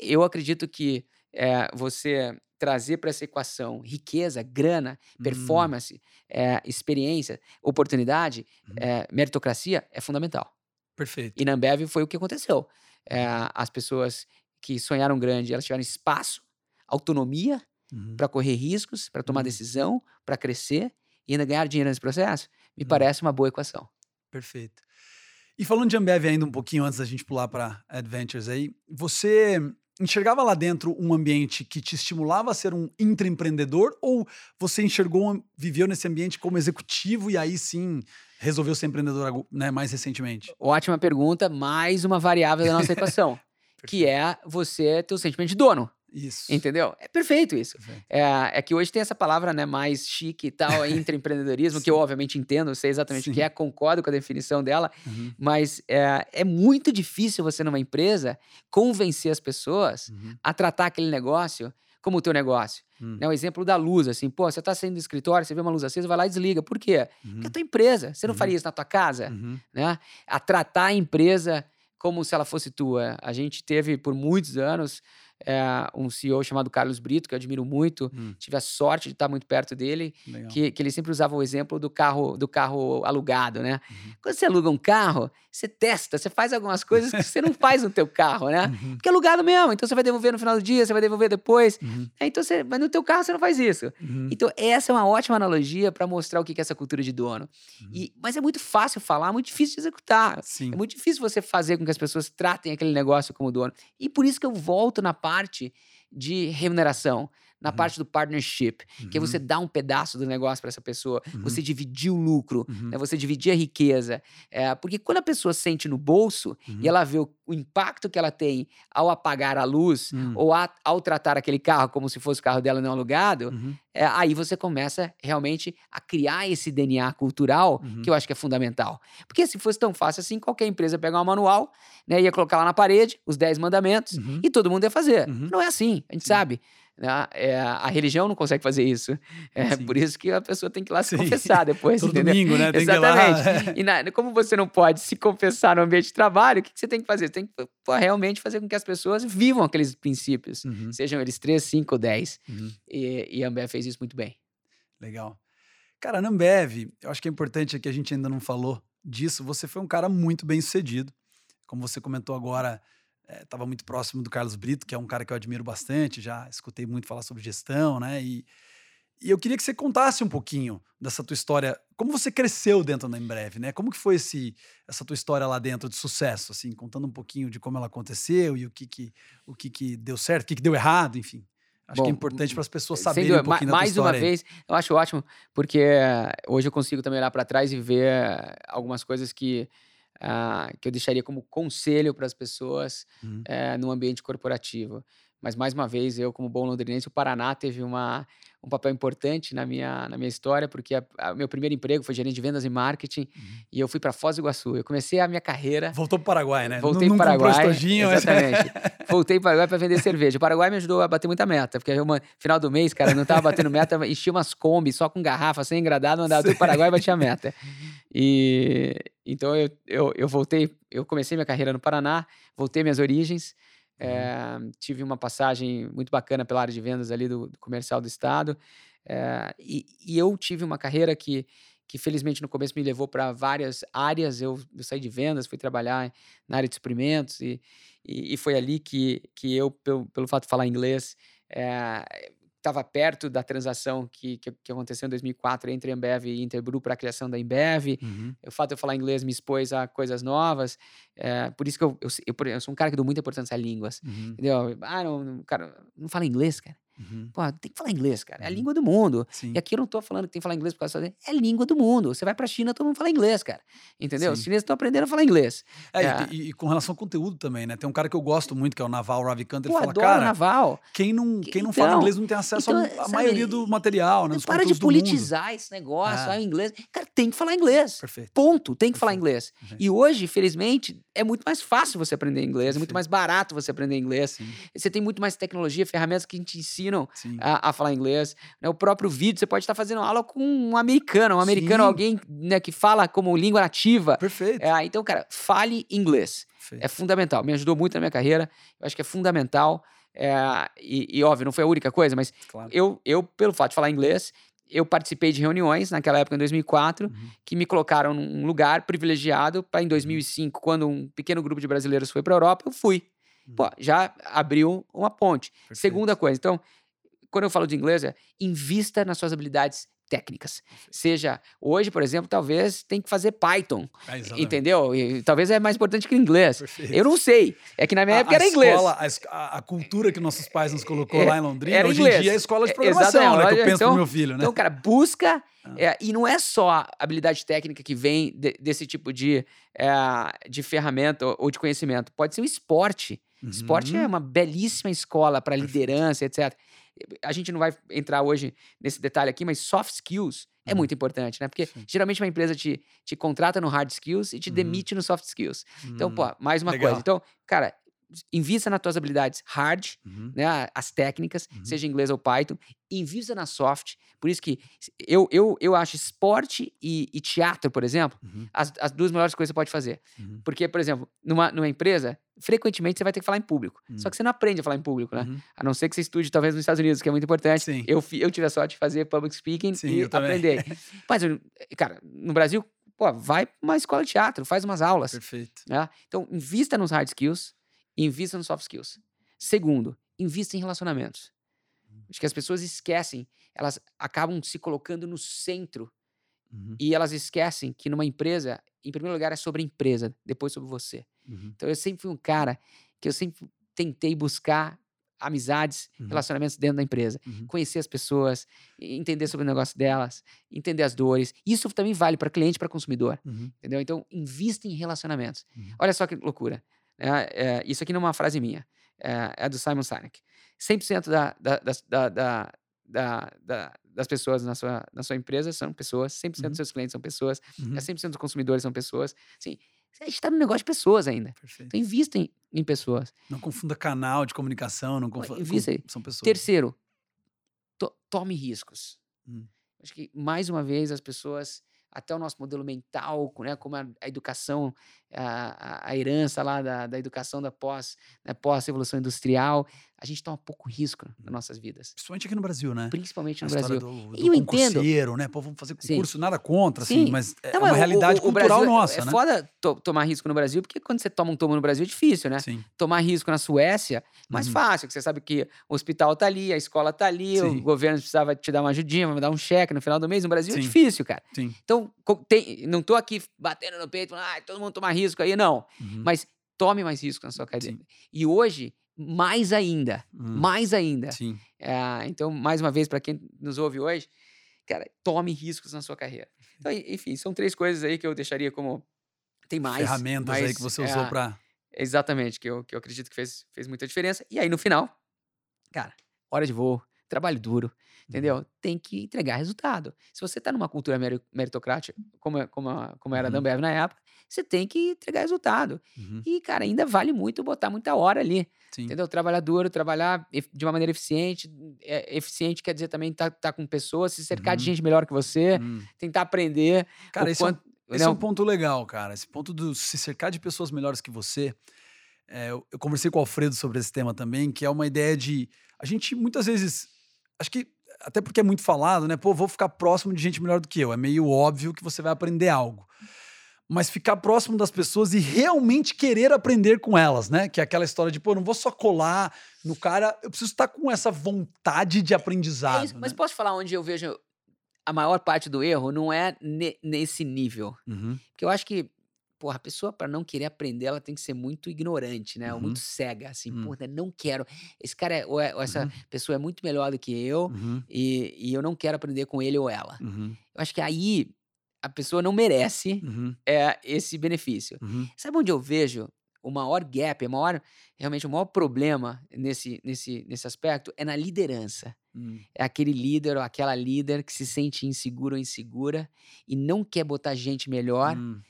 eu acredito que eh, você trazer para essa equação riqueza, grana, hum, performance, eh, experiência, oportunidade, Uhum. eh, meritocracia é fundamental. Perfeito. E na Ambev foi o que aconteceu. Eh, as pessoas que sonharam grande, elas tiveram espaço, autonomia Uhum, para correr riscos, para tomar Uhum. decisão, para crescer e ainda ganhar dinheiro nesse processo. Me Uhum. parece uma boa equação. Perfeito. E falando de Ambev ainda um pouquinho antes da gente pular para Adventures aí, você enxergava lá dentro um ambiente que te estimulava a ser um intraempreendedor ou você enxergou, viveu nesse ambiente como executivo e aí sim resolveu ser empreendedor né, mais recentemente? Ótima pergunta, mais uma variável da nossa equação, que é você ter o sentimento de dono. Isso. Entendeu? É perfeito isso. É, é que hoje tem essa palavra né, mais chique e tal, intraempreendedorismo, que eu obviamente entendo, sei exatamente o que Sim. é, concordo com a definição dela, Uhum, mas é, é muito difícil você, numa empresa, convencer as pessoas uhum, a tratar aquele negócio como o teu negócio. hum, Né, o exemplo da luz, assim, pô, você está saindo do escritório, você vê uma luz acesa, vai lá e desliga. Por quê? uhum, Porque é a tua empresa. Você não Uhum. faria isso na tua casa? uhum, né? A tratar a empresa como se ela fosse tua. A gente teve por muitos anos é, um CEO chamado Carlos Brito, que eu admiro muito. hum, Tive a sorte de estar muito perto dele, legal. que, que ele sempre usava o exemplo do carro do carro alugado, né? Uhum. Quando você aluga um carro, você testa, você faz algumas coisas que você não faz no teu carro, né? Uhum, Porque é alugado mesmo, então você vai devolver no final do dia, você vai devolver depois. uhum, É, Então você, mas no teu carro você não faz isso. uhum, Então, essa é uma ótima analogia para mostrar o que que é essa cultura de dono. Uhum. E, mas é muito fácil falar, muito difícil de executar. Sim. É muito difícil você fazer com que as pessoas tratem aquele negócio como dono. E por isso que eu volto na parte de remuneração. Na Uhum. parte do partnership, que é você dar um pedaço do negócio para essa pessoa, Uhum. você dividir o lucro, Uhum. né, você dividir a riqueza. É, porque quando a pessoa sente no bolso Uhum. e ela vê o, o impacto que ela tem ao apagar a luz Hum. ou a- ao tratar aquele carro como se fosse o carro dela não alugado, Uhum. é, aí você começa realmente a criar esse DNA cultural Uhum. que eu acho que é fundamental. Porque se fosse tão fácil assim, qualquer empresa pegar um manual, né, ia colocar lá na parede os 10 mandamentos Uhum. e todo mundo ia fazer. Uhum. Não é assim, a gente sabe. Né? É, a religião não consegue fazer isso. É Sim. por isso que a pessoa tem que ir lá se Sim. confessar depois, Todo entendeu? domingo, né? Tem. Exatamente. E na- como você não pode se confessar no ambiente de trabalho, o que, que você tem que fazer? Você tem que pô, realmente fazer com que as pessoas vivam aqueles princípios. Uhum. Sejam eles 3, 5 ou 10. Uhum. E, e a Ambev fez isso muito bem. Legal. Cara, na Ambev, eu acho que é importante que a gente ainda não falou disso. Você foi um cara muito bem sucedido. Como você comentou agora, estava muito próximo do Carlos Brito, que é um cara que eu admiro bastante. Já escutei muito falar sobre gestão, né? E, e eu queria que você contasse um pouquinho dessa tua história. Como você cresceu dentro da Embreve, né? Como que foi esse, essa tua história lá dentro de sucesso, assim, contando um pouquinho de como ela aconteceu e o que que, o que, que deu certo, o que, que deu errado, enfim. Acho que é Bom, importante para as pessoas saberem dúvida, um pouquinho da tua mais uma vez, eu acho ótimo, porque eh, hoje eu consigo também olhar para trás e ver eh, algumas coisas que, ah, que eu deixaria como conselho para as pessoas Uhum. eh, no ambiente corporativo. Mas, mais uma vez, eu, como bom londrinense, o Paraná teve uma, um papel importante na minha, na minha história, porque o meu primeiro emprego foi gerente de vendas e marketing, Uhum. e eu fui para Foz do Iguaçu. Eu comecei a minha carreira Voltou para o Paraguai, né? Voltei para o Paraguai. estojinho, mas- exatamente. Voltei para o Paraguai para vender cerveja. O Paraguai me ajudou a bater muita meta, porque eu, final do mês, cara, eu não tava batendo meta, enchia umas Kombi só com garrafa, sem engradado, mandava tudo para o Paraguai e batia a meta. E então eu, eu, eu voltei, eu comecei minha carreira no Paraná, voltei minhas origens. Eh, tive uma passagem muito bacana pela área de vendas ali do, do comercial do estado. eh, e, e eu tive uma carreira que, que felizmente no começo me levou para várias áreas. Eu, eu saí de vendas, fui trabalhar na área de suprimentos e, e, e foi ali que, que eu, pelo, pelo fato de falar inglês, estava perto da transação que, que, que aconteceu em 2004 entre Ambev e Interbrew para a criação da Embev. Uhum. O fato de eu falar inglês me expôs a coisas novas. é, por isso que eu, eu, eu, eu sou um cara que dou muita importância a línguas. Uhum. Entendeu? Ah, não, não, cara, não fala inglês, cara. Uhum. Pô, tem que falar inglês, cara. É a Uhum. língua do mundo. Sim. E aqui eu não tô falando que tem que falar inglês por causa de... É língua do mundo. Você vai pra China, todo mundo fala inglês, cara. Entendeu? Os Sim. chineses estão aprendendo a falar inglês. É, e É. e, e com relação ao conteúdo também, né? Tem um cara que eu gosto muito, que é o Naval Ravikant, ele Pô, fala, cara, naval. quem não, quem não fala Então, inglês não tem acesso então, à- maioria do material, né? Para de politizar esse negócio, É. ah, o inglês. Cara, tem que falar inglês. Perfeito. Ponto. Tem que falar Perfeito. inglês. Perfeito. E hoje, felizmente, é muito mais fácil você aprender inglês, é muito mais barato você aprender inglês. Sim, Você tem muito mais tecnologia, ferramentas que te ensinam a, a falar inglês. né? O próprio vídeo, você pode estar fazendo aula com um americano, um americano, Sim. alguém né, que fala como língua nativa. Perfeito. É, então, cara, fale inglês. Perfeito. É fundamental. Me ajudou muito na minha carreira. Eu acho que é fundamental. É, e, e, óbvio, não foi a única coisa, mas Claro. eu, eu, pelo fato de falar inglês, eu participei de reuniões naquela época, em 2004, Uhum. que me colocaram num lugar privilegiado para em 2005, quando um pequeno grupo de brasileiros foi para a Europa, eu fui. Pô, Uhum. já abriu uma ponte. Perfeito. Segunda coisa, então, quando eu falo de inglês, é invista nas suas habilidades técnicas. Seja, hoje, por exemplo, talvez tem que fazer Python, É, exatamente. entendeu? E, talvez é mais importante que inglês. Perfeito. Eu não sei. É que na minha A- época era inglês. escola, a A, a cultura que nossos pais nos colocou É, lá em Londrina, era hoje inglês. em dia é escola de É, programação, exatamente. né? Que eu penso então- pro meu filho, né? Então, cara, busca. Ah. é, e não é só habilidade técnica que vem de- desse tipo de, é, de ferramenta ou- ou de conhecimento. Pode ser o esporte. Esporte Uhum. é uma belíssima escola para liderança, etc. A gente não vai entrar hoje nesse detalhe aqui, mas soft skills é Uhum. muito importante, né? Porque Sim. geralmente uma empresa te, te contrata no hard skills e te Uhum. demite no soft skills. Então, Hum, pô, mais uma legal. coisa. Então, cara, invista nas tuas habilidades hard, uhum. né, as técnicas, Uhum. seja inglês ou Python, invista na soft. Por isso que eu, eu, eu acho esporte e, e teatro, por exemplo, Uhum. as, as duas melhores coisas que você pode fazer. Uhum. Porque, por exemplo, numa, numa empresa, frequentemente você vai ter que falar em público. Só Hum. que você não aprende a falar em público, né? Uhum. A não ser que você estude, talvez, nos Estados Unidos, que é muito importante. Sim. Eu, eu tive a sorte de fazer public speaking Sim, e aprender. Mas, cara, no Brasil, pô, vai pra uma escola de teatro, faz umas aulas. Perfeito. né? Então, invista nos hard skills invista nos soft skills. Segundo, invista em relacionamentos. Acho que as pessoas esquecem, elas acabam se colocando no centro Uhum. e elas esquecem que numa empresa, em primeiro lugar, é sobre a empresa, depois sobre você. Uhum. Então, eu sempre fui um cara que eu sempre tentei buscar amizades, Uhum. relacionamentos dentro da empresa. Uhum. Conhecer as pessoas, entender sobre o negócio delas, entender as dores. Isso também vale para cliente e para consumidor, Uhum. entendeu? Então, invista em relacionamentos. Uhum. Olha só que loucura. Né? É, isso aqui não é uma frase minha, é, é do Simon Sinek. 100% da, da, das- da, da, da, da- das pessoas na sua, na sua empresa são pessoas, 100% Uhum. dos seus clientes são pessoas, Uhum. é 100% dos consumidores são pessoas. Assim, a gente está no negócio de pessoas ainda. Perfeito. Então, invista em, em pessoas. Não confunda canal de comunicação, não confunda. invista aí. São pessoas. Terceiro, to- tome riscos. Hum. Acho que, mais uma vez, as pessoas, até o nosso modelo mental, né, como a, a educação, a, a- a herança lá da, da educação da pós, né, pós-revolução industrial, a gente toma pouco risco nas nossas vidas, Principalmente aqui no Brasil, né? principalmente no Brasil. do, E do eu entendo. né? Pô, vamos fazer Sim. concurso, nada contra, assim, Sim. mas é Não, uma o- realidade o cultural Brasil é- nossa, é né? foda to- tomar risco no Brasil, porque quando você toma um tombo no Brasil é difícil, né? Sim. Tomar risco na Suécia, mais Uhum. fácil, porque você sabe que o hospital tá ali, a escola tá ali, Sim. o governo precisava te dar uma ajudinha, vai dar um cheque no final do mês. No Brasil é Sim. difícil, cara. Sim. Então, tem- não tô aqui batendo no peito, falando, ah, todo mundo toma risco aí, não. Uhum. Mas tome mais risco na sua carreira. Sim. E hoje, mais ainda, Hum. mais ainda. Sim. É, então, mais uma vez, para quem nos ouve hoje, cara, tome riscos na sua carreira. Então, enfim, são três coisas aí que eu deixaria como. Tem mais. Ferramentas aí mas, que você é, usou pra. Exatamente, que eu, que eu acredito que fez, fez muita diferença. E aí, no final, cara, hora de voo, trabalho duro, entendeu? Tem que entregar resultado. Se você tá numa cultura meri- meritocrática, como, é- como, a- como era a Uhum. da Ambev na época, você tem que entregar resultado. Uhum. E, cara, ainda vale muito botar muita hora ali, Sim. entendeu? Trabalhar duro, trabalhar de uma maneira eficiente. É, eficiente quer dizer também tá, tá com pessoas, se cercar de Uhum. gente melhor que você, Hum. tentar aprender. Cara, esse, é um, quanto, esse é um não, ponto legal, cara. Esse ponto do se cercar de pessoas melhores que você. É, eu, eu conversei com o Alfredo sobre esse tema também, que é uma ideia de. A gente muitas vezes. Acho que. Até porque é muito falado, né? Pô, vou ficar próximo de gente melhor do que eu. É meio óbvio que você vai aprender algo. Mas ficar próximo das pessoas e realmente querer aprender com elas, né? Que é aquela história de, pô, não vou só colar no cara, eu preciso estar com essa vontade de É aprendizado. isso, mas né? posso falar onde eu vejo a maior parte do erro? Não é ne- nesse nível. Uhum, Porque eu acho que, porra, a pessoa, para não querer aprender, ela tem que ser muito ignorante, né? Ou Uhum. muito cega, assim, Hum. porra, não quero. Esse cara, é, ou, é- ou essa Uhum. pessoa é muito melhor do que eu uhum, e, e eu não quero aprender com ele ou ela. uhum, Eu acho que aí a pessoa não merece uhum, é, esse benefício. uhum. Sabe onde eu vejo o maior gap, o maior, realmente o maior problema nesse, nesse, nesse aspecto é na liderança. Hum. É aquele líder ou aquela líder que se sente inseguro ou insegura e não quer botar gente melhor Hum.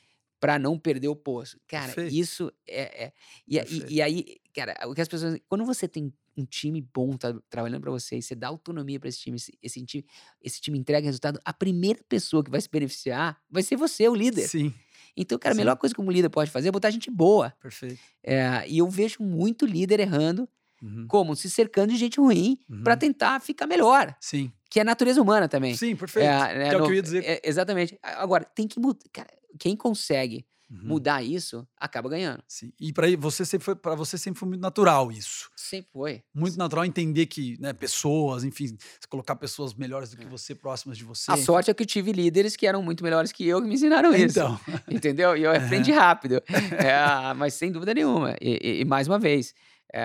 Para não perder o posto. Cara, Perfeito. isso é. é- e, a- e- e aí, cara, o que as pessoas. Quando você tem um time bom tá, trabalhando para você e você dá autonomia para esse time, esse, esse time, esse time entrega resultado, a primeira pessoa que vai se beneficiar vai ser você, o líder. Sim, Então, cara, a Sim. melhor coisa que um líder pode fazer é botar gente boa. perfeito. É, e eu vejo muito líder errando, Uhum, como se cercando de gente ruim para uhum. tentar ficar melhor, Sim, que é a natureza humana também. sim, perfeito. É, né, que é o que eu ia dizer. é, exatamente. A- Agora, tem que mudar. Cara, quem consegue Uhum, mudar isso, acaba ganhando. sim. E para você sempre foi para você sempre foi muito natural isso. Sempre foi. Muito natural entender que, né, pessoas, enfim, colocar pessoas melhores do que você, próximas de você. É. A sorte é que eu tive líderes que eram muito melhores que eu que me ensinaram isso. Então, Entendeu? E eu aprendi rápido. É, mas sem dúvida nenhuma. E, e- e mais uma vez, é,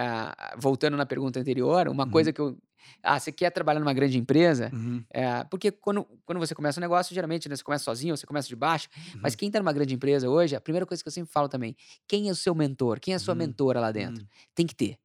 voltando na pergunta anterior, uma Uhum. coisa que eu. Ah, você quer trabalhar numa grande empresa? uhum, É, porque quando, quando você começa um negócio, geralmente né, você começa sozinho, você começa de baixo. Mas uhum, quem está numa grande empresa hoje, a primeira coisa que eu sempre falo também: quem é o seu mentor? Quem é a sua Uhum, mentora lá dentro? uhum, Tem que ter.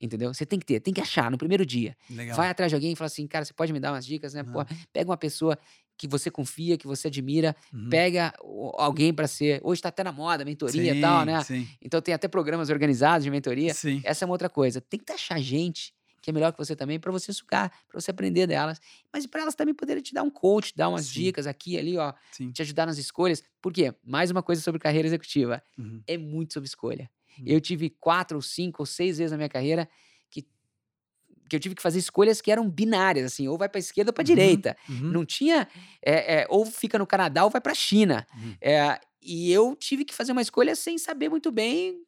Entendeu? Você tem que ter, tem que achar no primeiro dia. legal. Vai atrás de alguém e fala assim, cara, você pode me dar umas dicas, né? Pô, pega uma pessoa que você confia, que você admira, Uhum. pega alguém para ser. Hoje tá até na moda, mentoria e sim, tal, né? Sim, Então tem até programas organizados de mentoria. sim. Essa é uma outra coisa. Tem que achar gente que é melhor que você também para você sugar, para você aprender delas, mas para elas também poderem te dar um coach, dar umas Sim. dicas aqui e ali, ó, sim. te ajudar nas escolhas. Por quê? Mais uma coisa sobre carreira executiva. Uhum, É muito sobre escolha. Hum. Eu tive quatro ou cinco ou seis vezes na minha carreira que, que eu tive que fazer escolhas que eram binárias, assim, ou vai para esquerda ou para Uhum, direita. uhum, Não tinha. é, é, ou fica no Canadá ou vai para a China. Uhum. É, e eu tive que fazer uma escolha sem saber muito bem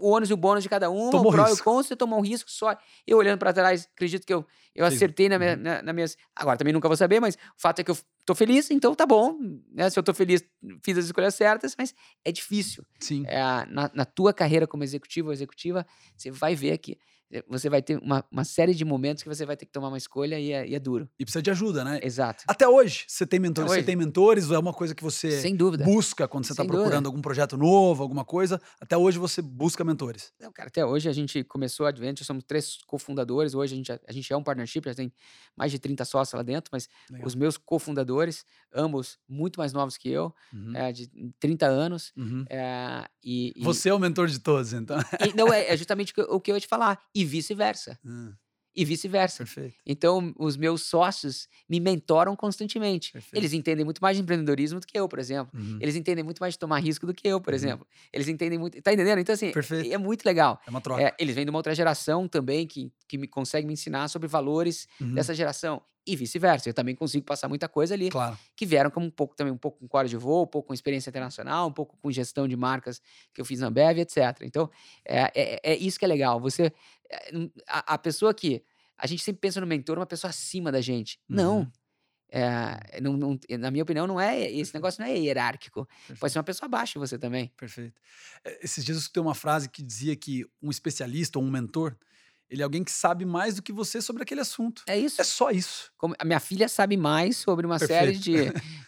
o ônus e o bônus de cada um, Tomou o pró e o risco. contra, você tomou um risco só. Eu olhando para trás, acredito que eu, eu acertei na minha, uhum. na, nas minhas. Agora também nunca vou saber, mas o fato é que eu tô feliz, então tá bom. Né? Se eu tô feliz, fiz as escolhas certas, mas é difícil. Sim. É, na, na tua carreira como executivo ou executiva, você vai ver aqui. Eh, você vai ter uma, uma série de momentos que você vai ter que tomar uma escolha e é, e é duro. E precisa de ajuda, né? Exato. Até hoje, você tem mentores? Você tem mentores? Ou é uma coisa que você Sem dúvida. busca quando você está procurando dúvida. algum projeto novo, alguma coisa? Até hoje você busca mentores. Não, cara, até hoje a gente começou a Adventure, somos três cofundadores. Hoje a gente, a gente é um partnership, já tem mais de 30 sócios lá dentro, mas Legal. os meus cofundadores, ambos muito mais novos que eu, Uhum, é, de 30 anos. uhum. é, e, e- Você é o mentor de todos, então. e- não, é, é justamente o que, eu- o que eu ia te falar. E vice-versa. Ah, E vice-versa. perfeito. Então, os meus sócios me mentoram constantemente. Perfeito. Eles entendem muito mais de empreendedorismo do que eu, por exemplo. Uhum. Eles entendem muito mais de tomar risco do que eu, por Uhum. exemplo. Eles entendem muito. Tá entendendo? Então, assim, Perfeito. é muito legal. É uma troca. É, eles vêm de uma outra geração também que, que me consegue me ensinar sobre valores Uhum, dessa geração. E vice-versa. Eu também consigo passar muita coisa ali Claro. que vieram como um pouco também, um pouco com código de voo, um pouco com experiência internacional, um pouco com gestão de marcas que eu fiz na Ambev, etc. Então, é, é, é isso que é legal. Você, é, a, a pessoa que a gente sempre pensa no mentor, uma pessoa acima da gente. Uhum. Não. É, não, não- na minha opinião, não é esse negócio não é hierárquico. Perfeito. Pode ser uma pessoa abaixo de você também. Perfeito. Eh, Esses dias eu escutei uma frase que dizia que um especialista ou um mentor, ele é alguém que sabe mais do que você sobre aquele assunto. É isso. É só isso. Como a minha filha sabe mais sobre uma série de,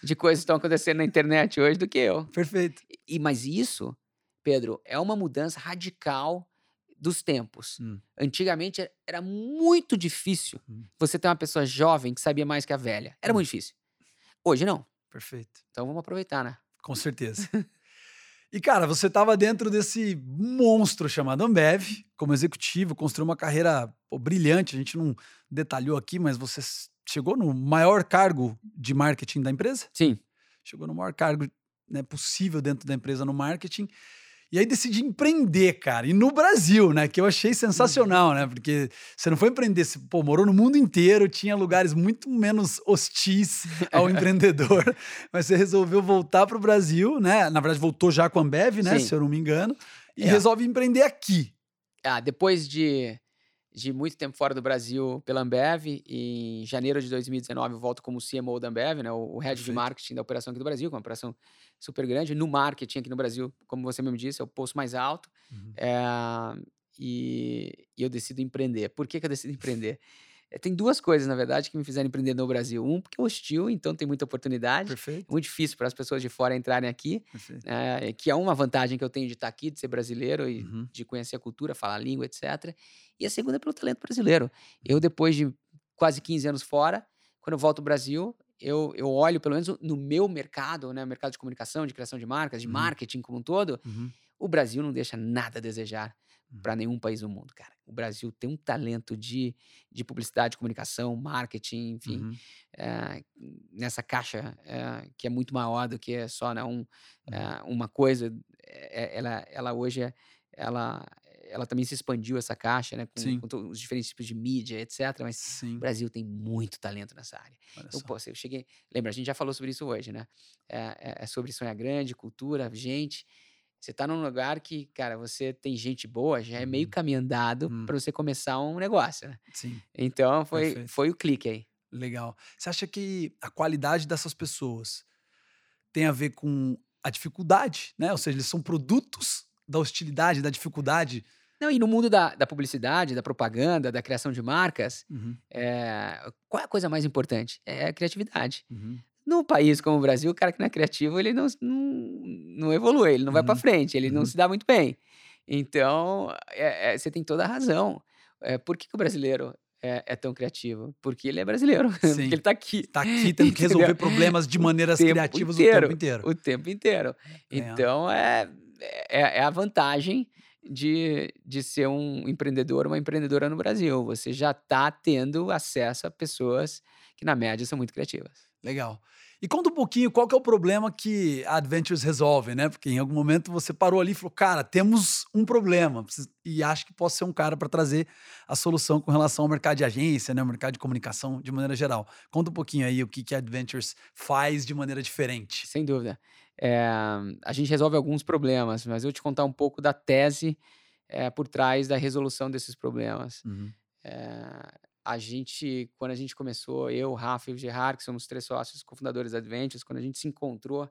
de coisas que estão acontecendo na internet hoje do que eu. Perfeito. E, mas isso, Pedro, é uma mudança radical dos tempos. Hum. Antigamente era- era muito difícil Hum. você ter uma pessoa jovem que sabia mais que a velha. Era Hum. muito difícil. Hoje não. Perfeito. Então vamos aproveitar, né? Com certeza. E, cara, você estava dentro desse monstro chamado Ambev, como executivo, construiu uma carreira pô, brilhante. A gente não detalhou aqui, mas você chegou no maior cargo de marketing da empresa? Sim. Chegou no maior cargo né, possível dentro da empresa no marketing. E aí decidi empreender, cara. E no Brasil, né? Que eu achei sensacional, né? Porque você não foi empreender, você pô, morou no mundo inteiro, tinha lugares muito menos hostis ao empreendedor, mas você resolveu voltar para o Brasil, né? Na verdade, voltou já com a Ambev, né? Sim. Se eu não me engano, e É. resolve empreender aqui. Ah, depois de, de muito tempo fora do Brasil pela Ambev, em janeiro de 2019 eu volto como CMO da Ambev, né, o head de marketing da operação aqui do Brasil, que é uma operação super grande. No marketing aqui no Brasil, como você mesmo disse, é o posto mais alto. Uhum. É, e, e eu decido empreender. Por que, que eu decido empreender? Eh, tem duas coisas, na verdade, que me fizeram empreender no Brasil. Um, porque é hostil, então tem muita oportunidade. Perfeito. Muito difícil para as pessoas de fora entrarem aqui, eh, que é uma vantagem que eu tenho de estar aqui, de ser brasileiro e Uhum. de conhecer a cultura, falar a língua, etc. E a segunda é pelo talento brasileiro. Eu, depois de quase 15 anos fora, quando eu volto ao Brasil, eu, eu olho, pelo menos no meu mercado, né, mercado de comunicação, de criação de marcas, de Uhum. marketing como um todo, Uhum. o Brasil não deixa nada a desejar Uhum. para nenhum país do mundo, cara. O Brasil tem um talento de, de publicidade, comunicação, marketing, enfim, Uhum. eh, nessa caixa eh, que é muito maior do que só né, um, Uhum. eh, uma coisa. ela, ela hoje é, ela, ela também se expandiu essa caixa, né, com, com os diferentes tipos de mídia, etc. Mas Sim. o Brasil tem muito talento nessa área. Olha Então, só. pô, eu cheguei. Lembra, a gente já falou sobre isso hoje, né? É, é- é sobre sonhar grande, cultura, gente. Você tá num lugar que, cara, você tem gente boa, já é meio Uhum. caminho andado Hum. para você começar um negócio, né? Sim. Então, foi, Perfeito. foi o clique aí. Legal. Você acha que a qualidade dessas pessoas tem a ver com a dificuldade, né? Ou seja, eles são produtos da hostilidade, da dificuldade. Não, e no mundo da, da publicidade, da propaganda, da criação de marcas, Uhum, é, qual é a coisa mais importante? É a criatividade. uhum, Num país como o Brasil, o cara que não é criativo, ele não, não, não evolui, ele não vai para Uhum, frente, ele não uhum. se dá muito bem. Então, é- é, você tem toda a razão. É, por que, que o brasileiro é, é tão criativo? Porque ele é brasileiro, Sim. porque ele tá aqui. Tá aqui tendo que resolver problemas de maneiras criativas inteiro. o tempo inteiro. O tempo inteiro. Legal. Então, é, é, é a vantagem de, de ser um empreendedor, uma empreendedora no Brasil. Você já está tendo acesso a pessoas que, na média, são muito criativas. Legal. E conta um pouquinho qual que é o problema que a Adventures resolve, né? Porque em algum momento você parou ali e falou, cara, temos um problema. E acho que posso ser um cara para trazer a solução com relação ao mercado de agência, né? O mercado de comunicação de maneira geral. Conta um pouquinho aí o que, que a Adventures faz de maneira diferente. Sem dúvida. É, a gente resolve alguns problemas, mas eu vou te contar um pouco da tese é, por trás da resolução desses problemas. Uhum. É, a gente, quando a gente começou, eu, Rafa e o Gerard, que somos três sócios cofundadores da Adventures, quando a gente se encontrou,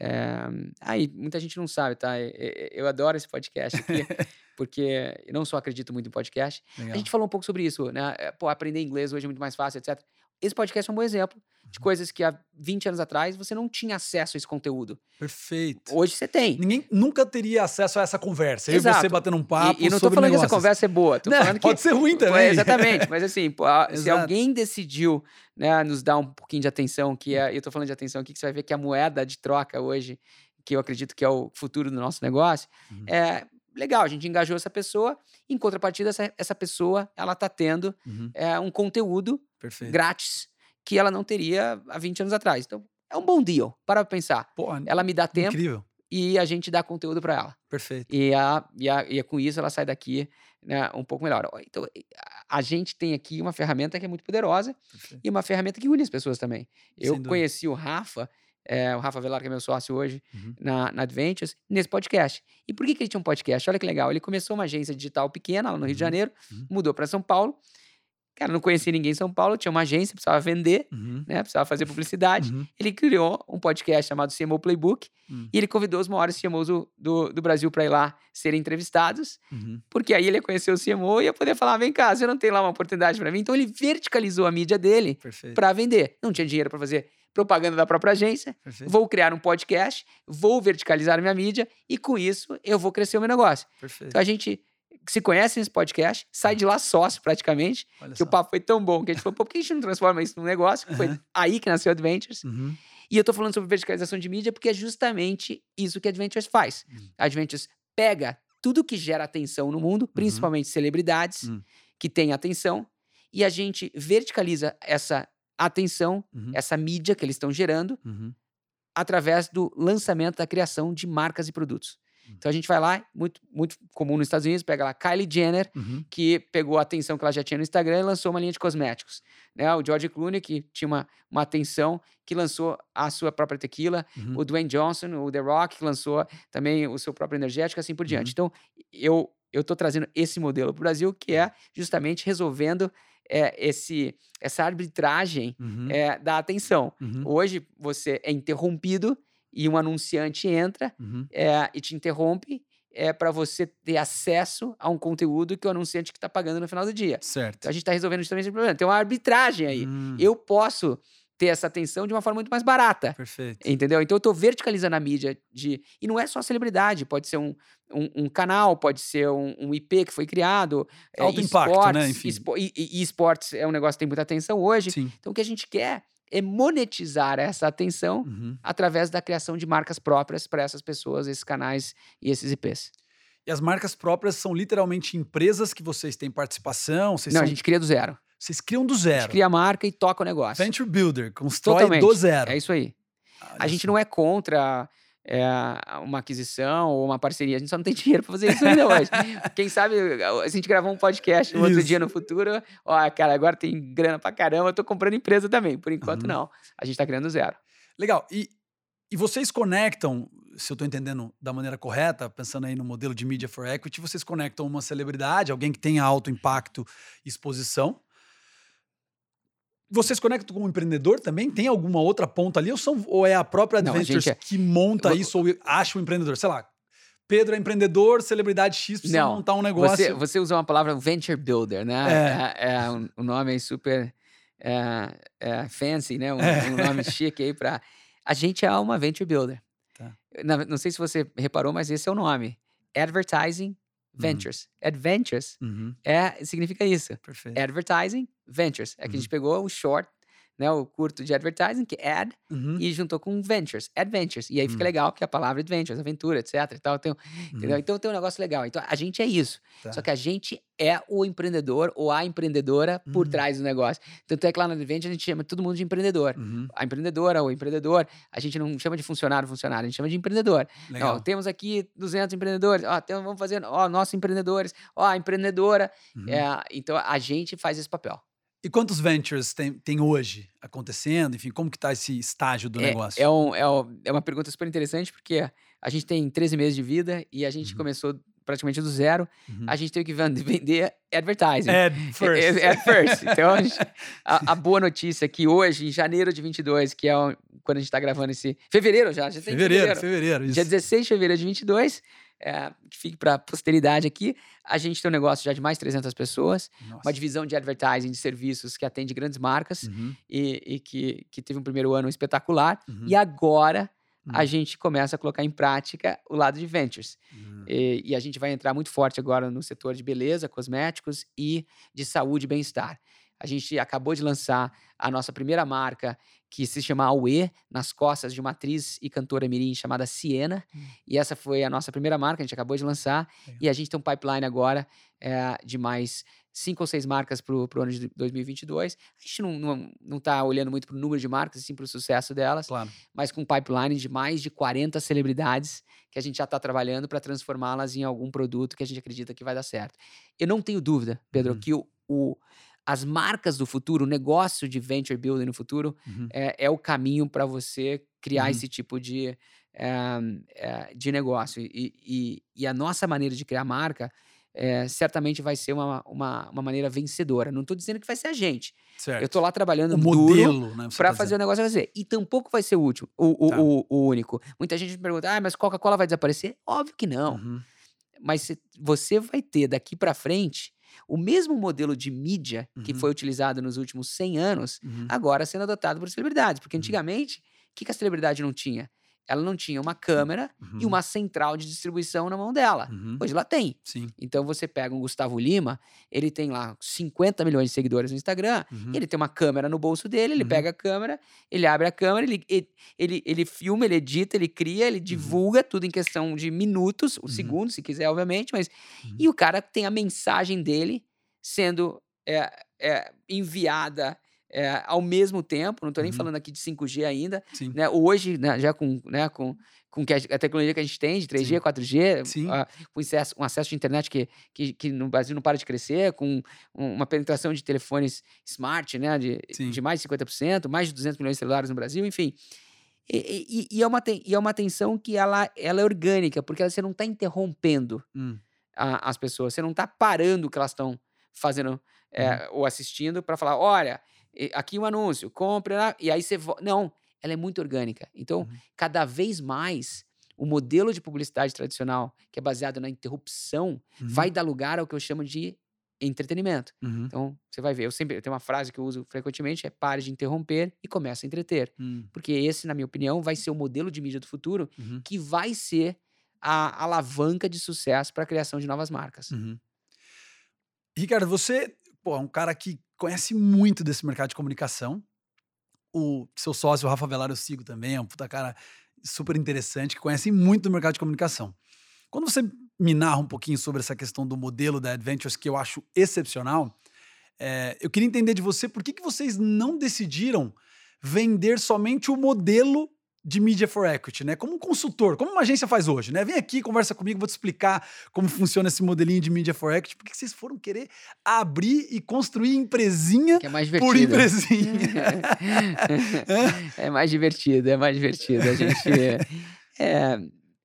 é, aí muita gente não sabe, tá? Eu adoro esse podcast aqui, porque eu não só acredito muito em podcast. Legal. A gente falou um pouco sobre isso, né? Pô, aprender inglês hoje é muito mais fácil, etc. Esse podcast é um bom exemplo de uhum. coisas que há 20 anos atrás você não tinha acesso a esse conteúdo. Perfeito. Hoje você tem. Ninguém nunca teria acesso a essa conversa. Exato. Eu e você batendo um papo. E, e não tô falando negócios. que essa conversa é boa. Tô não, falando pode que, ser ruim também. É, exatamente. Mas assim, se alguém decidiu né, nos dar um pouquinho de atenção, que é, eu tô falando de atenção aqui, que você vai ver que a moeda de troca hoje, que eu acredito que é o futuro do nosso negócio, uhum. é legal, a gente engajou essa pessoa, em contrapartida, essa, essa pessoa, ela tá tendo uhum. é, um conteúdo Perfeito. grátis que ela não teria há 20 anos atrás. Então, é um bom deal. Para pensar. ela me dá tempo. Incrível. E a gente dá conteúdo para ela. Perfeito. E, a, e, a, e com isso ela sai daqui né, um pouco melhor. Então, a gente tem aqui uma ferramenta que é muito poderosa Perfeito. e uma ferramenta que une as pessoas também. Eu conheci o Rafa, é, o Rafa Velar, que é meu sócio hoje uhum. na, na Adventures, nesse podcast. E por que, que ele tinha um podcast? Olha que legal. Ele começou uma agência digital pequena lá no Rio de uhum. Janeiro, uhum. mudou para São Paulo Cara, não conhecia ninguém em São Paulo, tinha uma agência, precisava vender, uhum. né? Precisava fazer publicidade. Uhum. Ele criou um podcast chamado CMO Playbook uhum. e ele convidou os maiores CMOs do, do, do Brasil para ir lá serem entrevistados, uhum. porque aí ele ia conhecer o CMO e ia poder falar: vem cá, você não tem lá uma oportunidade para mim? Então ele verticalizou a mídia dele para vender. Não tinha dinheiro para fazer propaganda da própria agência, Perfeito. vou criar um podcast, vou verticalizar minha mídia e com isso eu vou crescer o meu negócio. Perfeito. Então a gente se conhece nesse podcast, sai de lá sócio praticamente, Olha que só. o papo foi tão bom que a gente falou, pô, por que a gente não transforma isso num negócio? Uhum. Foi aí que nasceu Adventures. Uhum. E eu tô falando sobre verticalização de mídia porque é justamente isso que a Adventures faz. Uhum. A Adventures pega tudo que gera atenção no mundo, uhum. principalmente celebridades uhum. que têm atenção, e a gente verticaliza essa atenção, uhum. essa mídia que eles estão gerando, através do lançamento da criação de marcas e produtos. Então a gente vai lá, muito, muito comum nos Estados Unidos, pega lá Kylie Jenner, uhum. que pegou a atenção que ela já tinha no Instagram e lançou uma linha de cosméticos. Né? O George Clooney, que tinha uma, uma atenção, que lançou a sua própria tequila. Uhum. O Dwayne Johnson, o The Rock, que lançou também o seu próprio energético, assim por diante. Uhum. Então, eu eu estou trazendo esse modelo para o Brasil, que é justamente resolvendo é, esse, essa arbitragem uhum. é, da atenção. Uhum. Hoje, você é interrompido e um anunciante entra uhum. é, e te interrompe é para você ter acesso a um conteúdo que o anunciante que está pagando no final do dia. Certo. Então a gente está resolvendo justamente esse problema. Tem uma arbitragem aí. Hum. Eu posso ter essa atenção de uma forma muito mais barata. Perfeito. Entendeu? Então eu estou verticalizando a mídia de. E não é só celebridade, pode ser um, um, um canal, pode ser um, um, IP que foi criado. É, Alto é, impacto, né? Enfim. e, e, e esportes é um negócio que tem muita atenção hoje. Sim. Então o que a gente quer é monetizar essa atenção uhum. através da criação de marcas próprias para essas pessoas, esses canais e esses IPs. E as marcas próprias são literalmente empresas que vocês têm participação? Não, são... a gente cria do zero. Vocês criam do zero. A gente cria a marca e toca o negócio. Venture Builder, constrói Totalmente. do zero. É isso aí. Ah, a gente não é contra é, uma aquisição ou uma parceria. A gente só não tem dinheiro para fazer isso ainda hoje. Quem sabe a gente gravou um podcast no outro dia no futuro. Ó, cara, agora tem grana pra caramba, eu tô comprando empresa também. Por enquanto, uhum. não. A gente tá criando zero. Legal. E, e vocês conectam, se eu estou entendendo da maneira correta, pensando aí no modelo de Media for Equity, vocês conectam uma celebridade, alguém que tenha alto impacto e exposição, vocês conectam com o um empreendedor também? Tem alguma outra ponta ali? Ou, são, ou é a própria Adventures não, a é... que monta eu... isso ou acha o um empreendedor? Sei lá, Pedro é empreendedor, celebridade X, precisa não, montar um negócio. Você, você usou uma palavra venture builder, né? É. é, é um, um, nome super é, é, fancy, né? Um, é. um, nome chique aí para. A gente é uma venture builder. Tá. Não, não sei se você reparou, mas esse é o nome. Advertising. Ventures. Uhum. Adventures uhum. é, significa isso. Perfeito. Advertising Ventures. É que uhum. a gente pegou o short né, o curto de advertising, que é ad, uhum. e juntou com ventures, adventures. E aí fica uhum. legal, que é a palavra adventures, aventura, etc. E tal, tem, uhum. Então tem um negócio legal. Então a gente é isso. Tá. Só que a gente é o empreendedor ou a empreendedora por uhum. trás do negócio. Tanto é que lá na Adventures a gente chama todo mundo de empreendedor. Uhum. A empreendedora ou empreendedor, a gente não chama de funcionário, funcionário, a gente chama de empreendedor. Ó, temos aqui 200 empreendedores, ó, tem, vamos fazer, ó, nossos empreendedores, ó, a empreendedora. Uhum. É, então a gente faz esse papel. E quantos ventures tem, tem hoje acontecendo? Enfim, como que está esse estágio do é, negócio? É, um, é, um, é, uma pergunta super interessante, porque a gente tem 13 meses de vida e a gente uhum. começou praticamente do zero, Uhum. a gente teve que ven- vender advertising. Ad first. É, é, first. Então, a, gente- a- a boa notícia é que hoje, em janeiro de 22, que é o- quando a gente está gravando esse... Fevereiro já, já tem Fevereiro, fevereiro. Isso. Dia 16 de fevereiro de 22, é, que fique para posteridade aqui, a gente tem um negócio já de mais 300 pessoas, Nossa. uma divisão de advertising, de serviços que atende grandes marcas Uhum, e, e que, que teve um primeiro ano espetacular. uhum, E agora a uhum, gente começa a colocar em prática o lado de ventures. uhum. E, e a gente vai entrar muito forte agora no setor de beleza, cosméticos e de saúde e bem-estar. A gente acabou de lançar a nossa primeira marca, que se chama Aue, nas costas de uma atriz e cantora mirim chamada Siena. Hum. E essa foi a nossa primeira marca, a gente acabou de lançar. Legal. E a gente tem um pipeline agora eh, de mais cinco ou seis marcas para o ano de 2022. A gente não, não, não tá olhando muito para o número de marcas, sim para o sucesso delas Claro. mas com um pipeline de mais de 40 celebridades que a gente já está trabalhando para transformá-las em algum produto que a gente acredita que vai dar certo. Eu não tenho dúvida, Pedro, Uhum. que o, o- as marcas do futuro, o negócio de venture building no futuro, Uhum. é, é o caminho para você criar Uhum. esse tipo de, eh, de negócio. E, e- e a nossa maneira de criar marca eh, certamente vai ser uma, uma, uma maneira vencedora. Não estou dizendo que vai ser a gente. Certo. Eu estou lá trabalhando o duro modelo, né? para tá fazer o negócio acontecer. E tampouco vai ser o último, o, o, Tá. o- o único. Muita gente me pergunta, ah, mas Coca-Cola vai desaparecer? Óbvio que não. Uhum, Mas você vai ter daqui para frente o mesmo modelo de mídia que Uhum. foi utilizado nos últimos 100 anos, uhum, agora sendo adotado por celebridades. Porque Uhum. antigamente, o que, que a celebridade não tinha? Ela não tinha uma câmera e uhum, uma central de distribuição na mão dela. uhum. Hoje ela tem. Sim. Então você pega um Gustavo Lima, ele tem lá 50 milhões de seguidores no Instagram, uhum, ele tem uma câmera no bolso dele, ele Uhum. pega a câmera, ele abre a câmera, ele, ele, ele, ele filma, ele edita, ele cria, ele divulga tudo em questão de minutos, o Uhum. segundo, se quiser, obviamente, mas. Uhum. E o cara tem a mensagem dele sendo é, é, enviada é, ao mesmo tempo, não estou nem Uhum. falando aqui de 5G ainda, né? Hoje, né, já com, né, com, com a, tecnologia que a gente tem de 3G, Sim. 4G, Sim. com acesso, um acesso de internet que, que, que no Brasil não para de crescer, com um- uma penetração de telefones smart, né, de, Sim. de mais de 50%, mais de 200 milhões de celulares no Brasil, enfim. E, e- e é, uma, e é uma atenção que ela, ela é orgânica, porque você não está interrompendo Hum, a- as pessoas, você não está parando o que elas estão fazendo é, ou assistindo para falar, olha, aqui um anúncio, compre lá, e aí você... vo-". Não, ela é muito orgânica. Então, Uhum. cada vez mais, o modelo de publicidade tradicional, que é baseado na interrupção, uhum, vai dar lugar ao que eu chamo de entretenimento. uhum, Então, você vai ver, eu sempre eu tenho uma frase que eu uso frequentemente, é pare de interromper e comece a entreter. hum, Porque esse, na minha opinião, vai ser o modelo de mídia do futuro uhum, que vai ser a alavanca de sucesso para a criação de novas marcas. uhum. Ricardo, você pô, é um cara que conhece muito desse mercado de comunicação. O seu sócio, o Rafa Velar, eu sigo também, é um puta cara super interessante, que conhece muito do mercado de comunicação. Quando você me narra um pouquinho sobre essa questão do modelo da Adventures, que eu acho excepcional, é, eu queria entender de você por que, que vocês não decidiram vender somente o modelo de Media for Equity, né? Como um consultor, como uma agência faz hoje, né? Vem aqui, conversa comigo, vou te explicar como funciona esse modelinho de Media for Equity. Por que que vocês foram querer abrir e construir empresinha é por empresinha? é mais divertido, é mais divertido. A gente é,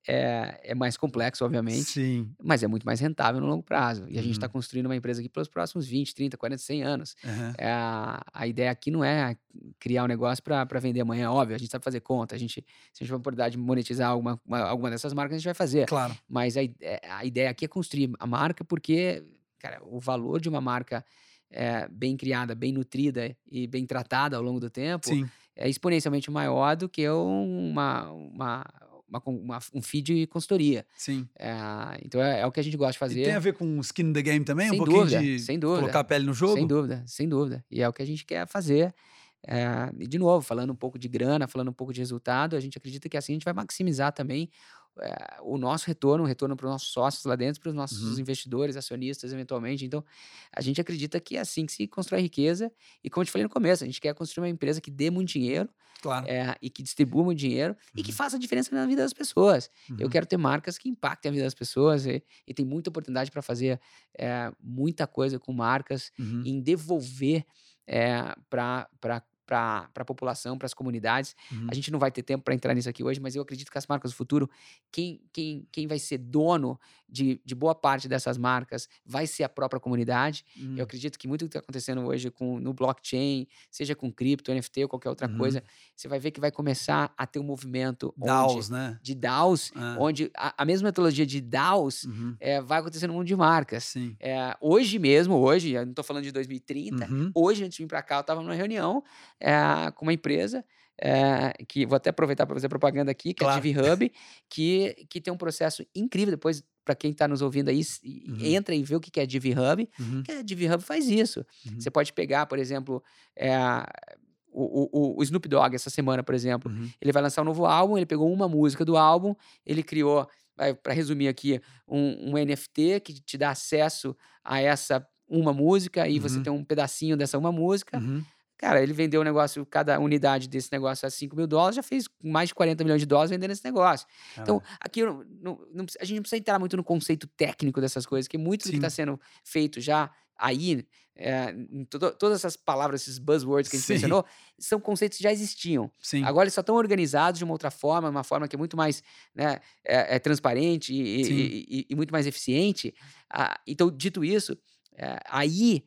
é, é mais complexo, obviamente, Sim. mas é muito mais rentável no longo prazo. E a gente está Uhum. construindo uma empresa aqui pelos próximos 20, 30, 40, 100 anos. aham, É, a, ideia aqui não é criar um negócio para vender amanhã, óbvio, a gente sabe fazer conta, a gente, se a gente tiver a oportunidade de monetizar alguma, uma- alguma dessas marcas, a gente vai fazer. Claro. Mas a, a ideia aqui é construir a marca porque, cara, o valor de uma marca é, bem criada, bem nutrida e bem tratada ao longo do tempo Sim. é exponencialmente maior do que uma, uma, uma uma- um feed de consultoria. Sim. É, então é, é o que a gente gosta de E fazer. tem a ver com skin in the game também? Sem um pouquinho dúvida, de sem dúvida. colocar a pele no jogo? Sem dúvida, sem dúvida. E é o que a gente quer fazer. É, e, de novo, falando um pouco de grana, falando um pouco de resultado, a gente acredita que assim a gente vai maximizar também o nosso retorno, o retorno para os nossos sócios lá dentro, para os nossos Uhum. investidores, acionistas, eventualmente. Então, a gente acredita que é assim que se constrói riqueza. E como eu te falei no começo, a gente quer construir uma empresa que dê muito dinheiro Claro. é, e que distribua muito dinheiro e que Uhum. faça diferença na vida das pessoas. Eu Uhum. quero ter marcas que impactem a vida das pessoas e, e tem muita oportunidade para fazer é, muita coisa com marcas Uhum. em devolver para para a população, para as comunidades. Uhum. A gente não vai ter tempo para entrar nisso aqui hoje, mas eu acredito que as marcas do futuro, quem, quem, quem vai ser dono de, de boa parte dessas marcas vai ser a própria comunidade. Hum. Eu acredito que muito do que está acontecendo hoje com, no blockchain, seja com cripto, NFT ou qualquer outra Uhum. coisa, você vai ver que vai começar a ter um movimento onde- DAOs, né? de DAOs, Ah. onde a, a mesma metodologia de DAOs Uhum. eh, vai acontecer no mundo de marcas. Sim. É, hoje mesmo, hoje, eu não estou falando de 2030, Uhum. hoje, antes de vir para cá, eu estava numa reunião é, com uma empresa, é, que vou até aproveitar para fazer propaganda aqui, que Claro. é a Divi Hub, que, que tem um processo incrível. Depois, para quem está nos ouvindo aí, Uhum. entra e vê o que é a Divi Hub. Uhum. Que a Divi Hub faz isso. Uhum. Você pode pegar, por exemplo, é, o, o- o Snoop Dogg, essa semana, por exemplo. Uhum. Ele vai lançar um novo álbum, ele pegou uma música do álbum, ele criou, para resumir aqui, um, um NFT que te dá acesso a essa uma música e você Uhum. tem um pedacinho dessa uma música. Cara, ele vendeu o negócio, cada unidade desse negócio a 5 mil dólares, já fez mais de 40 milhões de dólares vendendo esse negócio. Então, Caralho. aqui não- não- não a gente não precisa entrar muito no conceito técnico dessas coisas, que muito do que Sim. está sendo feito já aí, é, todo- todas essas palavras, esses buzzwords que a gente Sim. mencionou, são conceitos que já existiam. Sim. Agora eles só estão organizados de uma outra forma, uma forma que é muito mais né, é, é transparente e, Sim. e- e- e muito mais eficiente. Ah, então, dito isso, é, aí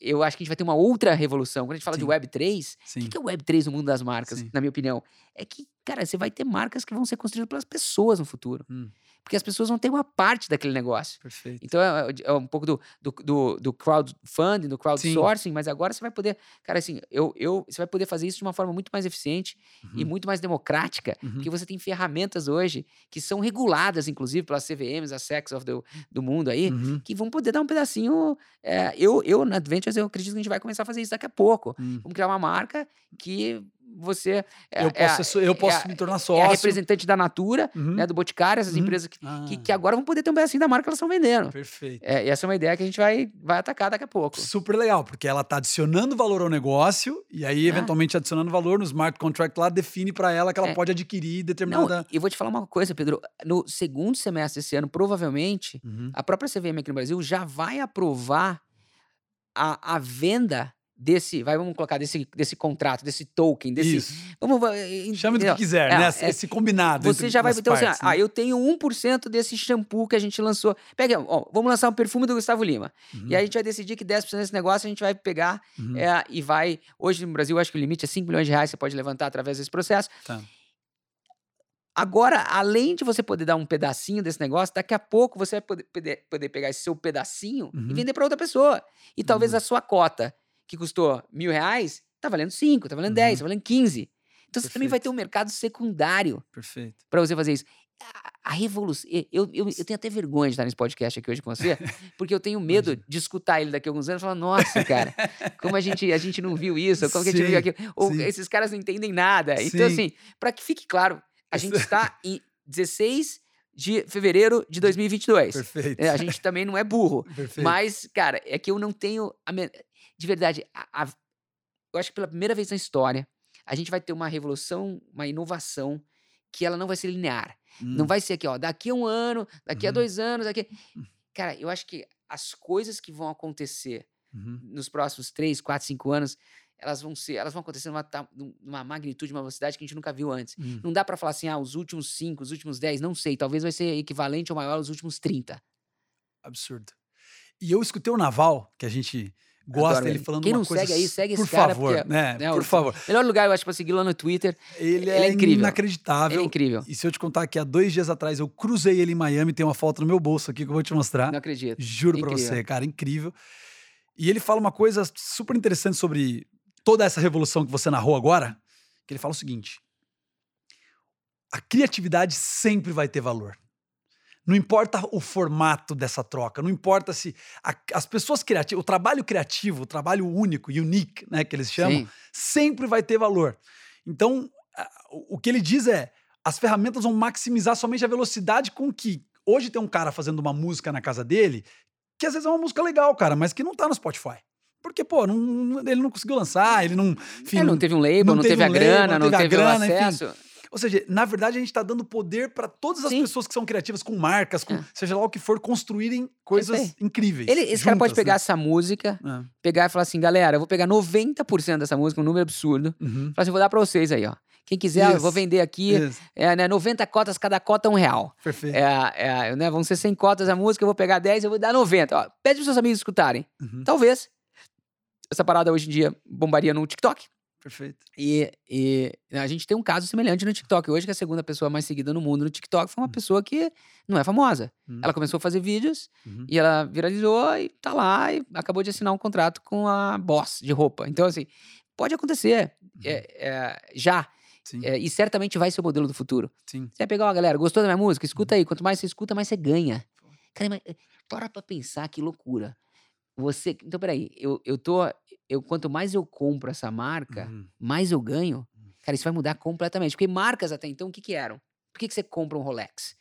eu acho que a gente vai ter uma outra revolução. Quando a gente fala de Sim. Web3, o Sim. que que é o Web3 no mundo das marcas, Sim. na minha opinião? É que, cara, você vai ter marcas que vão ser construídas pelas pessoas no futuro. Hum. Porque as pessoas vão ter uma parte daquele negócio. Perfeito. Então é, é um pouco do, do, do, do crowdfunding, do crowdsourcing, mas agora você vai poder, cara, assim, eu, eu, você vai poder fazer isso de uma forma muito mais eficiente e Uhum. muito mais democrática, Uhum. porque você tem ferramentas hoje que são reguladas, inclusive, pelas CVMs, as SECs of do, do mundo aí, Uhum. que vão poder dar um pedacinho. é, eu, eu, na Adventures, eu acredito que a gente vai começar a fazer isso daqui a pouco. Hum. Vamos criar uma marca que você. é- Eu é posso, so- eu é posso a- me tornar é sócio. representante da Natura, Uhum. né, do Boticário, essas Uhum. empresas que, que, Ah, que agora vão poder ter um pedacinho da marca que elas estão vendendo. Perfeito. É, e essa é uma ideia que a gente vai, vai atacar daqui a pouco. Super legal, porque ela tá adicionando valor ao negócio e aí, É. eventualmente, adicionando valor no smart contract lá, define para ela que ela É. pode adquirir Não, determinada. e eu vou te falar uma coisa, Pedro. No segundo semestre desse ano, provavelmente, Uhum. a própria CVM aqui no Brasil já vai aprovar a, a venda desse, vai, vamos colocar, desse, desse contrato, desse token, desse... Isso. Vamos, Chame do que quiser, É, né? é, Esse combinado. Você já vai, então assim, partes, ah, né? eu tenho 1% desse shampoo que a gente lançou. Pega, ó, vamos lançar um perfume do Gustavo Lima. Uhum. E aí a gente vai decidir que 10% desse negócio a gente vai pegar Uhum. é, e vai... Hoje no Brasil, eu acho que o limite é 5 milhões de reais você pode levantar através desse processo. Tá. Agora, além de você poder dar um pedacinho desse negócio, daqui a pouco você vai poder, poder, poder pegar esse seu pedacinho Uhum. e vender para outra pessoa. E talvez Uhum. a sua cota, que custou mil reais, tá valendo cinco, tá valendo 10, Uhum. tá valendo 15. Então você também vai Perfeito. ter um mercado secundário Perfeito. para você fazer isso. A, a revolução. Eu, eu, eu tenho até vergonha de estar nesse podcast aqui hoje com você, porque eu tenho medo de escutar ele daqui a alguns anos e falar: nossa, cara, como a gente, a gente não viu isso, como que a gente Sim, viu aquilo. Ou sim. esses caras não entendem nada. Então, Sim. assim, para que fique claro, a gente está em 16 de fevereiro de 2022. Perfeito. É, a gente também não é burro. Perfeito. Mas, cara, é que eu não tenho. a men- De verdade, a- a- eu acho que pela primeira vez na história, a gente vai ter uma revolução, uma inovação, que ela não vai ser linear. Não Hum. vai ser aqui, ó, daqui a um ano, daqui a Uhum. dois anos, daqui. Cara, eu acho que as coisas que vão acontecer Uhum. nos próximos três, quatro, cinco anos, elas vão ser, elas vão acontecer numa, numa magnitude, uma velocidade que a gente nunca viu antes. Hum. Não dá pra falar assim, ah, os últimos cinco, os últimos dez, não sei. Talvez vai ser equivalente ou maior aos últimos 30. Absurdo. E eu escutei o Naval, que a gente gosta, Adoro ele falando Quem uma não coisa... segue aí, segue por esse cara, favor, porque, né? né, por o- favor. Melhor lugar, eu acho, pra seguir lá no Twitter. Ele, ele é, é incrível. inacreditável. Ele é incrível. E se eu te contar que há dois dias atrás eu cruzei ele em Miami, tem uma foto no meu bolso aqui que eu vou te mostrar. Não acredito. Juro pra Incrível. você, cara, incrível. E ele fala uma coisa super interessante sobre toda essa revolução que você narrou agora, que ele fala o seguinte: a criatividade sempre vai ter valor. Não importa o formato dessa troca, não importa se a- as pessoas criativas, o trabalho criativo, o trabalho único, unique, né, que eles chamam, Sim. sempre vai ter valor. Então, o que ele diz é: as ferramentas vão maximizar somente a velocidade com que hoje tem um cara fazendo uma música na casa dele, que às vezes é uma música legal, cara, mas que não tá no Spotify. Porque, pô, não- não- ele não conseguiu lançar, ele não. Enfim, É, não teve um label, não, teve, a um label, grana, não a teve, grana, o enfim. Ou seja, na verdade, a gente está dando poder para todas as Sim. pessoas que são criativas, com marcas, com É. seja lá o que for, construírem coisas incríveis. Ele, esse cara pode juntas, pegar né? essa música, É. pegar e falar assim, galera, eu vou pegar 90% dessa música, um número absurdo. Uhum. Falar assim, vou dar pra vocês aí, ó. Quem quiser, eu vou Isso, vender aqui. Isso, É, né, 90 cotas, cada cota um real. perfeito. É, é, né, vão ser 100 cotas a música, eu vou pegar 10, eu vou dar 90. Ó, pede pros seus amigos escutarem. Uhum, Talvez. Essa parada hoje em dia bombaria no TikTok. Perfeito. E, e a gente tem um caso semelhante no TikTok. Hoje, que a segunda pessoa mais seguida no mundo no TikTok foi uma Hum. pessoa que não é famosa. Hum. Ela começou a fazer vídeos Uhum. e ela viralizou e tá lá e acabou de assinar um contrato com a Boss de roupa. Então, assim, pode acontecer. É, é, já. É, e certamente vai ser o modelo do futuro. sim. Você vai pegar, ó, galera, gostou da minha música? Escuta aí. Quanto mais você escuta, mais você ganha. Cara, mas, eh, para pra pensar que loucura. Você. Então, peraí, eu, eu tô. Eu, quanto mais eu compro essa marca, Uhum. mais eu ganho. Hum. Cara, isso vai mudar completamente. Porque marcas até então, o que, que eram? Por que, que você compra um Rolex?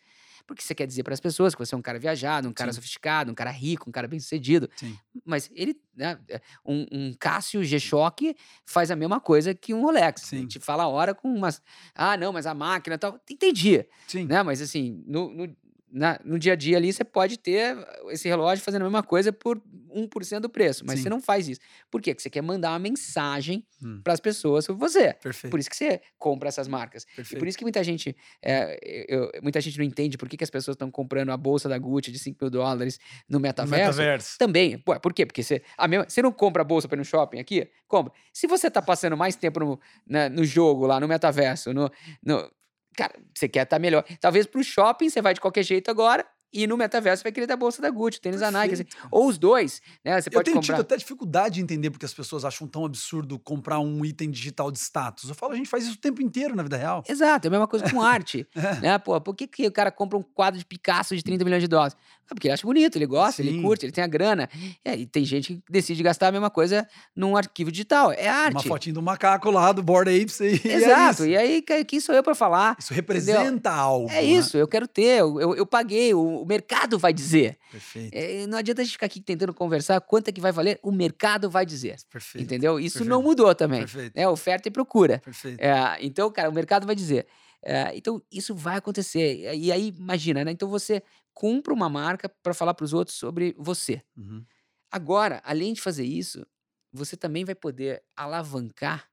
Porque você quer dizer para as pessoas que você é um cara viajado, um cara Sim. sofisticado, um cara rico, um cara bem sucedido. Sim. Mas ele, né, um, um Cássio G-Shock faz a mesma coisa que um Rolex. Sim. Te fala a hora com umas. Ah, não, mas a máquina e tal. Entendi Sim. né? Mas assim, no, no, na- no dia a dia ali, você pode ter esse relógio fazendo a mesma coisa por 1% do preço, mas Sim. você não faz isso. Por quê? Porque você quer mandar uma mensagem Hum. para as pessoas sobre você. Perfeito. Por isso que você compra essas marcas. E perfeito. por isso que muita gente, é, eu- muita gente não entende por que, que as pessoas estão comprando a bolsa da Gucci de 5 mil dólares no No metaverso. metaverso. Também. Pô, por quê? Porque você, a mesma, você não compra a bolsa para ir no shopping aqui? Compra. Se você tá passando mais tempo no, na- no jogo lá, no metaverso, no, no- cara, você quer estar melhor. Talvez pro shopping você vai de qualquer jeito agora e no metaverso você vai querer ter a bolsa da Gucci, tênis da Nike. assim. Perfeito. Ou os dois, né? Você Eu pode tenho comprar. tido até dificuldade de entender porque as pessoas acham tão absurdo comprar um item digital de status. Eu falo, a gente faz isso o tempo inteiro na vida real. Exato, é a mesma coisa com arte. É. né? Pô, por que, que o cara compra um quadro de Picasso de 30 milhões de dólares? Ah, porque ele acha bonito, ele gosta, ele Sim. curte, ele tem a grana. É, e tem gente que decide gastar a mesma coisa num arquivo digital. É arte. Uma fotinho do macaco lá, do Bored Apes e, é Exato. isso. E aí, que- quem sou eu para falar? Isso representa algo. É né? isso, eu quero ter, eu, eu, eu paguei, o, o mercado vai dizer. Perfeito, É, não adianta a gente ficar aqui tentando conversar quanto é que vai valer, o mercado vai dizer. perfeito. Entendeu? Isso perfeito, não mudou também. Perfeito, É oferta e procura. perfeito. É, então, cara, o mercado vai dizer. É, então, isso vai acontecer. E aí, imagina, né? Então, você compra uma marca para falar para os outros sobre você. Uhum. Agora, além de fazer isso, você também vai poder alavancar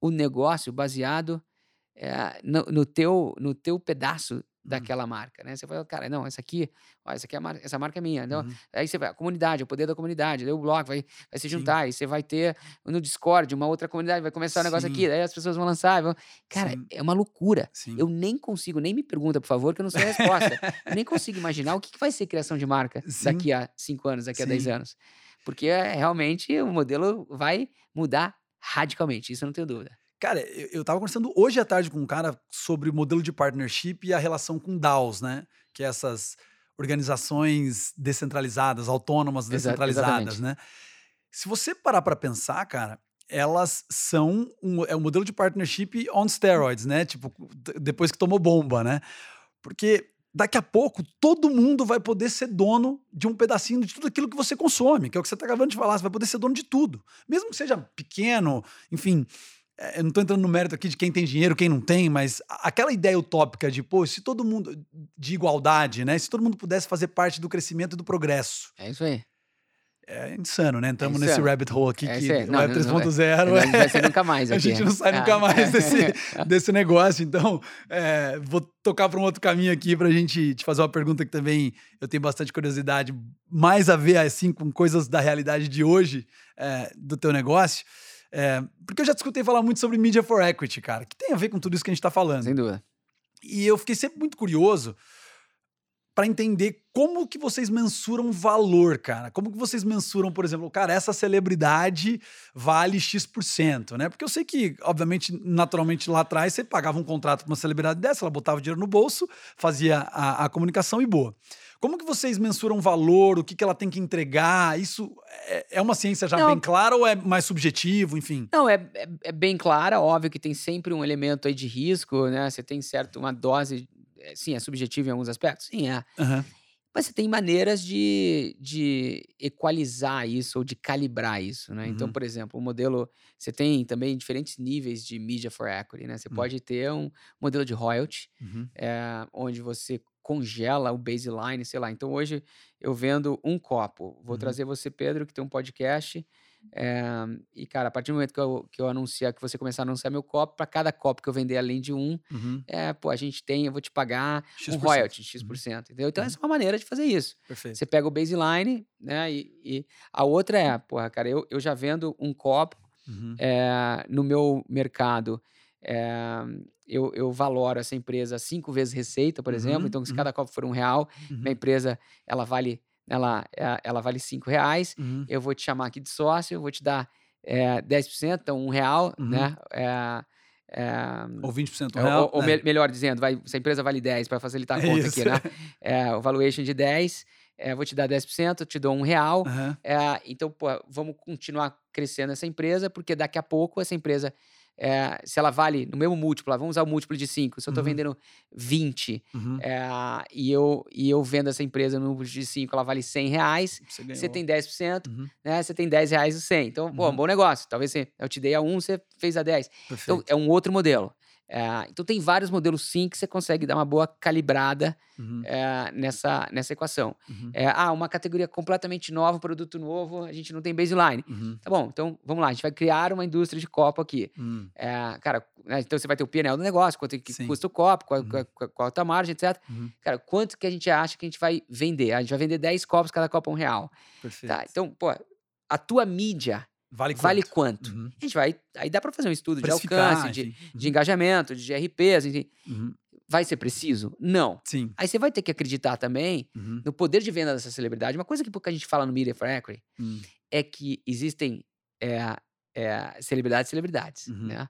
o negócio baseado eh, no, no teu, no teu pedaço daquela marca, né? Você fala, cara, não, essa aqui, ó, essa aqui é a marca, essa marca é minha. Não, Uhum. Aí você vai, a comunidade, o poder da comunidade, daí o blog vai, vai se Sim. juntar, aí você vai ter no Discord uma outra comunidade, vai começar um negócio Sim. aqui, daí as pessoas vão lançar. Vão... Cara, Sim. é uma loucura. Sim. Eu nem consigo, nem me pergunta, por favor, que eu não sei a resposta. eu nem consigo imaginar o que, que vai ser criação de marca Sim. daqui a cinco anos, daqui a dez Sim. anos. Porque é, realmente o modelo vai mudar radicalmente, isso eu não tenho dúvida. Cara, eu, eu tava conversando hoje à tarde com um cara sobre o modelo de partnership e a relação com DAOs, né? Que é essas organizações descentralizadas, autônomas descentralizadas, exatamente. né? Se você parar pra pensar, cara, elas são um, é um modelo de partnership on steroids, né? Tipo, depois que tomou bomba, né? Porque daqui a pouco todo mundo vai poder ser dono de um pedacinho de tudo aquilo que você consome, que é o que você tá acabando de falar, você vai poder ser dono de tudo. Mesmo que seja pequeno, enfim, eu não tô entrando no mérito aqui de quem tem dinheiro, quem não tem, mas a- aquela ideia utópica de, pô, se todo mundo, de igualdade, né? Se todo mundo pudesse fazer parte do crescimento e do progresso. É isso aí. É insano, né? Entramos nesse insano. rabbit hole aqui É que Não, Web não- não vai- 3.0 Não é, vai ser nunca mais a aqui. gente não sai nunca Ah, mais desse, desse negócio. Então, é, vou tocar para um outro caminho aqui para a gente te fazer uma pergunta que também eu tenho bastante curiosidade, mais a ver assim com coisas da realidade de hoje é, do teu negócio. É, porque eu já escutei falar muito sobre Media for Equity, cara, que tem a ver com tudo isso que a gente está falando. Sem dúvida. E eu fiquei sempre muito curioso para entender como que vocês mensuram valor, cara. Como que vocês mensuram, por exemplo, cara, essa celebridade vale X%, né? Porque eu sei que, obviamente, naturalmente lá atrás você pagava um contrato para uma celebridade dessa, ela botava o dinheiro no bolso, fazia a, a comunicação e boa. Como que vocês mensuram valor, o que, que ela tem que entregar? Isso é, é uma ciência já Não. bem clara ou é mais subjetivo, enfim? Não, é, é, é bem clara, óbvio que tem sempre um elemento aí de risco, né? Você tem certo uma dose, é, sim, é subjetivo em alguns aspectos, sim, é. Aham. Mas você tem maneiras de, de equalizar isso ou de calibrar isso, né? Então, Uhum. por exemplo, o modelo... Você tem também diferentes níveis de media for equity, né? Você Hum. pode ter um modelo de royalty, Uhum. eh, onde você congela o baseline, sei lá. Então, hoje, eu vendo um copo. Vou Uhum. trazer você, Pedro, que tem um podcast. eh, e, cara, a partir do momento que eu, que eu anunciar, que você começar a anunciar meu copo, para cada copo que eu vender além de um, Uhum. é, pô, a gente tem, eu vou te pagar X%. um royalty, X%, Uhum. entendeu? Então, Uhum. essa é uma maneira de fazer isso. Perfeito. Você pega o baseline, né? E, e a outra é, porra, cara, eu, eu já vendo um copo eh, no meu mercado. Eh, eu, eu valoro essa empresa cinco vezes receita, por exemplo. Uhum, Então, se uhum. cada copo for um real, Uhum. minha empresa ela vale, ela, eh, ela vale cinco reais. Uhum. Eu vou te chamar aqui de sócio, eu vou te dar eh, 10%, então um real, Uhum. né? Eh, eh, Ou 20% é, real. ou, ou né? me- melhor dizendo, vai, se a empresa vale 10 para facilitar a conta Isso. aqui, né? É, o valuation de 10, é, vou te dar 10%, eu te dou um real. Aham. É, então, pô, vamos continuar crescendo essa empresa, porque daqui a pouco essa empresa, é, se ela vale no mesmo múltiplo, vamos usar o múltiplo de 5, se eu estou Uhum. vendendo 20 Uhum. é, e, eu, e eu vendo essa empresa no múltiplo de 5, ela vale 100 reais, Você você tem 10%, Uhum. né? Você tem 10 reais e 100. Então, pô, Uhum. bom negócio. Talvez você, eu te dei a 1, você fez a 10. Então, Perfeito. é um outro modelo. É, então, tem vários modelos sim que você consegue dar uma boa calibrada Uhum. é, nessa, nessa equação. Uhum. É, ah, uma categoria completamente nova, produto novo, a gente não tem baseline. Uhum. Tá bom, então vamos lá, a gente vai criar uma indústria de copo aqui. É, cara, né, então você vai ter o PNL do negócio, quanto que Sim. custa o copo, qual, Uhum. qual, qual- a tua margem, etc. Uhum. Cara, quanto que a gente acha que a gente vai vender? A gente vai vender 10 copos, cada copo é um real. Perfeito. Tá? Então, pô, a tua mídia Vale quanto? vale quanto? Uhum. A gente vai. Aí dá para fazer um estudo de alcance, de, enfim. de engajamento, de GRPs, enfim. Uhum. Vai ser preciso? Não. Sim. Aí você vai ter que acreditar também Uhum. no poder de venda dessa celebridade. Uma coisa que pouca gente fala no Media for Equity Uhum. é que existem é, é, celebridades e celebridades, Uhum. né?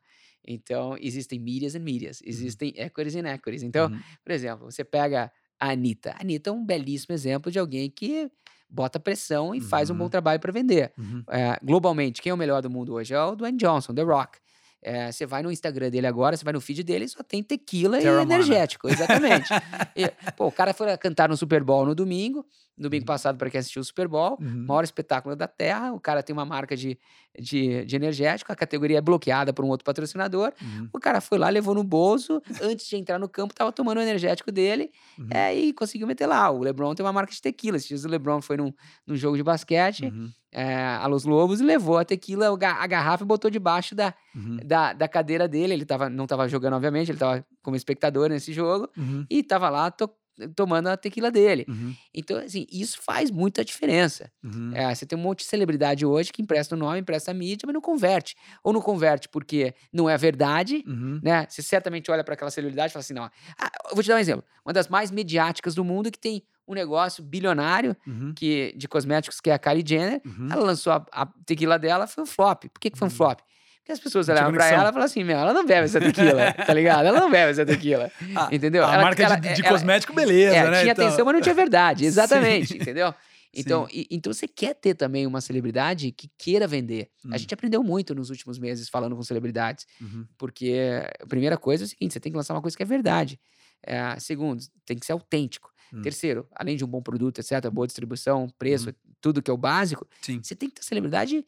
Então, existem mídias e mídias, existem equities e equities. Então, Uhum. por exemplo, você pega a Anitta. A Anitta é um belíssimo exemplo de alguém que bota pressão e faz um bom Uhum. trabalho para vender. Uhum. É, globalmente, quem é o melhor do mundo hoje? É o Dwayne Johnson, The Rock. É, você vai no Instagram dele agora, você vai no feed dele, só tem tequila e Terramana. energético, exatamente. E, pô, o cara foi cantar no Super Bowl no domingo, domingo Uhum. passado, para quem assistiu o Super Bowl, Uhum. maior espetáculo da Terra. O cara tem uma marca de, de, de energético, a categoria é bloqueada por um outro patrocinador. Uhum. O cara foi lá, levou no bolso, antes de entrar no campo, tava tomando o energético dele, Uhum. é, e conseguiu meter lá. O LeBron tem uma marca de tequila. Esses dias o LeBron foi num, num jogo de basquete, Uhum. É, a Los Lobos, e levou a tequila, a garrafa e botou debaixo da, Uhum. da, da cadeira dele. Ele tava, não tava jogando, obviamente, ele tava como espectador nesse jogo, Uhum. e tava lá to- tomando a tequila dele. Uhum. Então, assim, isso faz muita diferença. Uhum. É, você tem um monte de celebridade hoje que empresta o nome, empresta a mídia, mas não converte. Ou não converte porque não é a verdade, Uhum. né? Você certamente olha para aquela celebridade e fala assim, não, ah, eu vou te dar um exemplo. Uma das mais mediáticas do mundo que tem um negócio bilionário Uhum. que, de cosméticos, que é a Kylie Jenner. Uhum. Ela lançou a, a tequila dela, foi um flop. Por que, que foi um Uhum. flop? Porque as pessoas olhavam pra ela e falavam assim, meu, ela não bebe essa tequila, tá ligado? Ela não bebe essa tequila, Ah, entendeu? A Ela- marca ela- de, de ela- cosmético, beleza, é, né? tinha Então- atenção, mas não tinha verdade. Exatamente, Sim. entendeu? Então, e- então você quer ter também uma celebridade que queira vender. Hum. A gente aprendeu muito nos últimos meses falando com celebridades, Uhum. porque a primeira coisa é o seguinte: você tem que lançar uma coisa que é verdade. É, segundo, tem que ser autêntico. Hum. Terceiro, além de um bom produto, etc., boa distribuição, preço, Uhum. tudo que é o básico, Sim. você tem que ter celebridade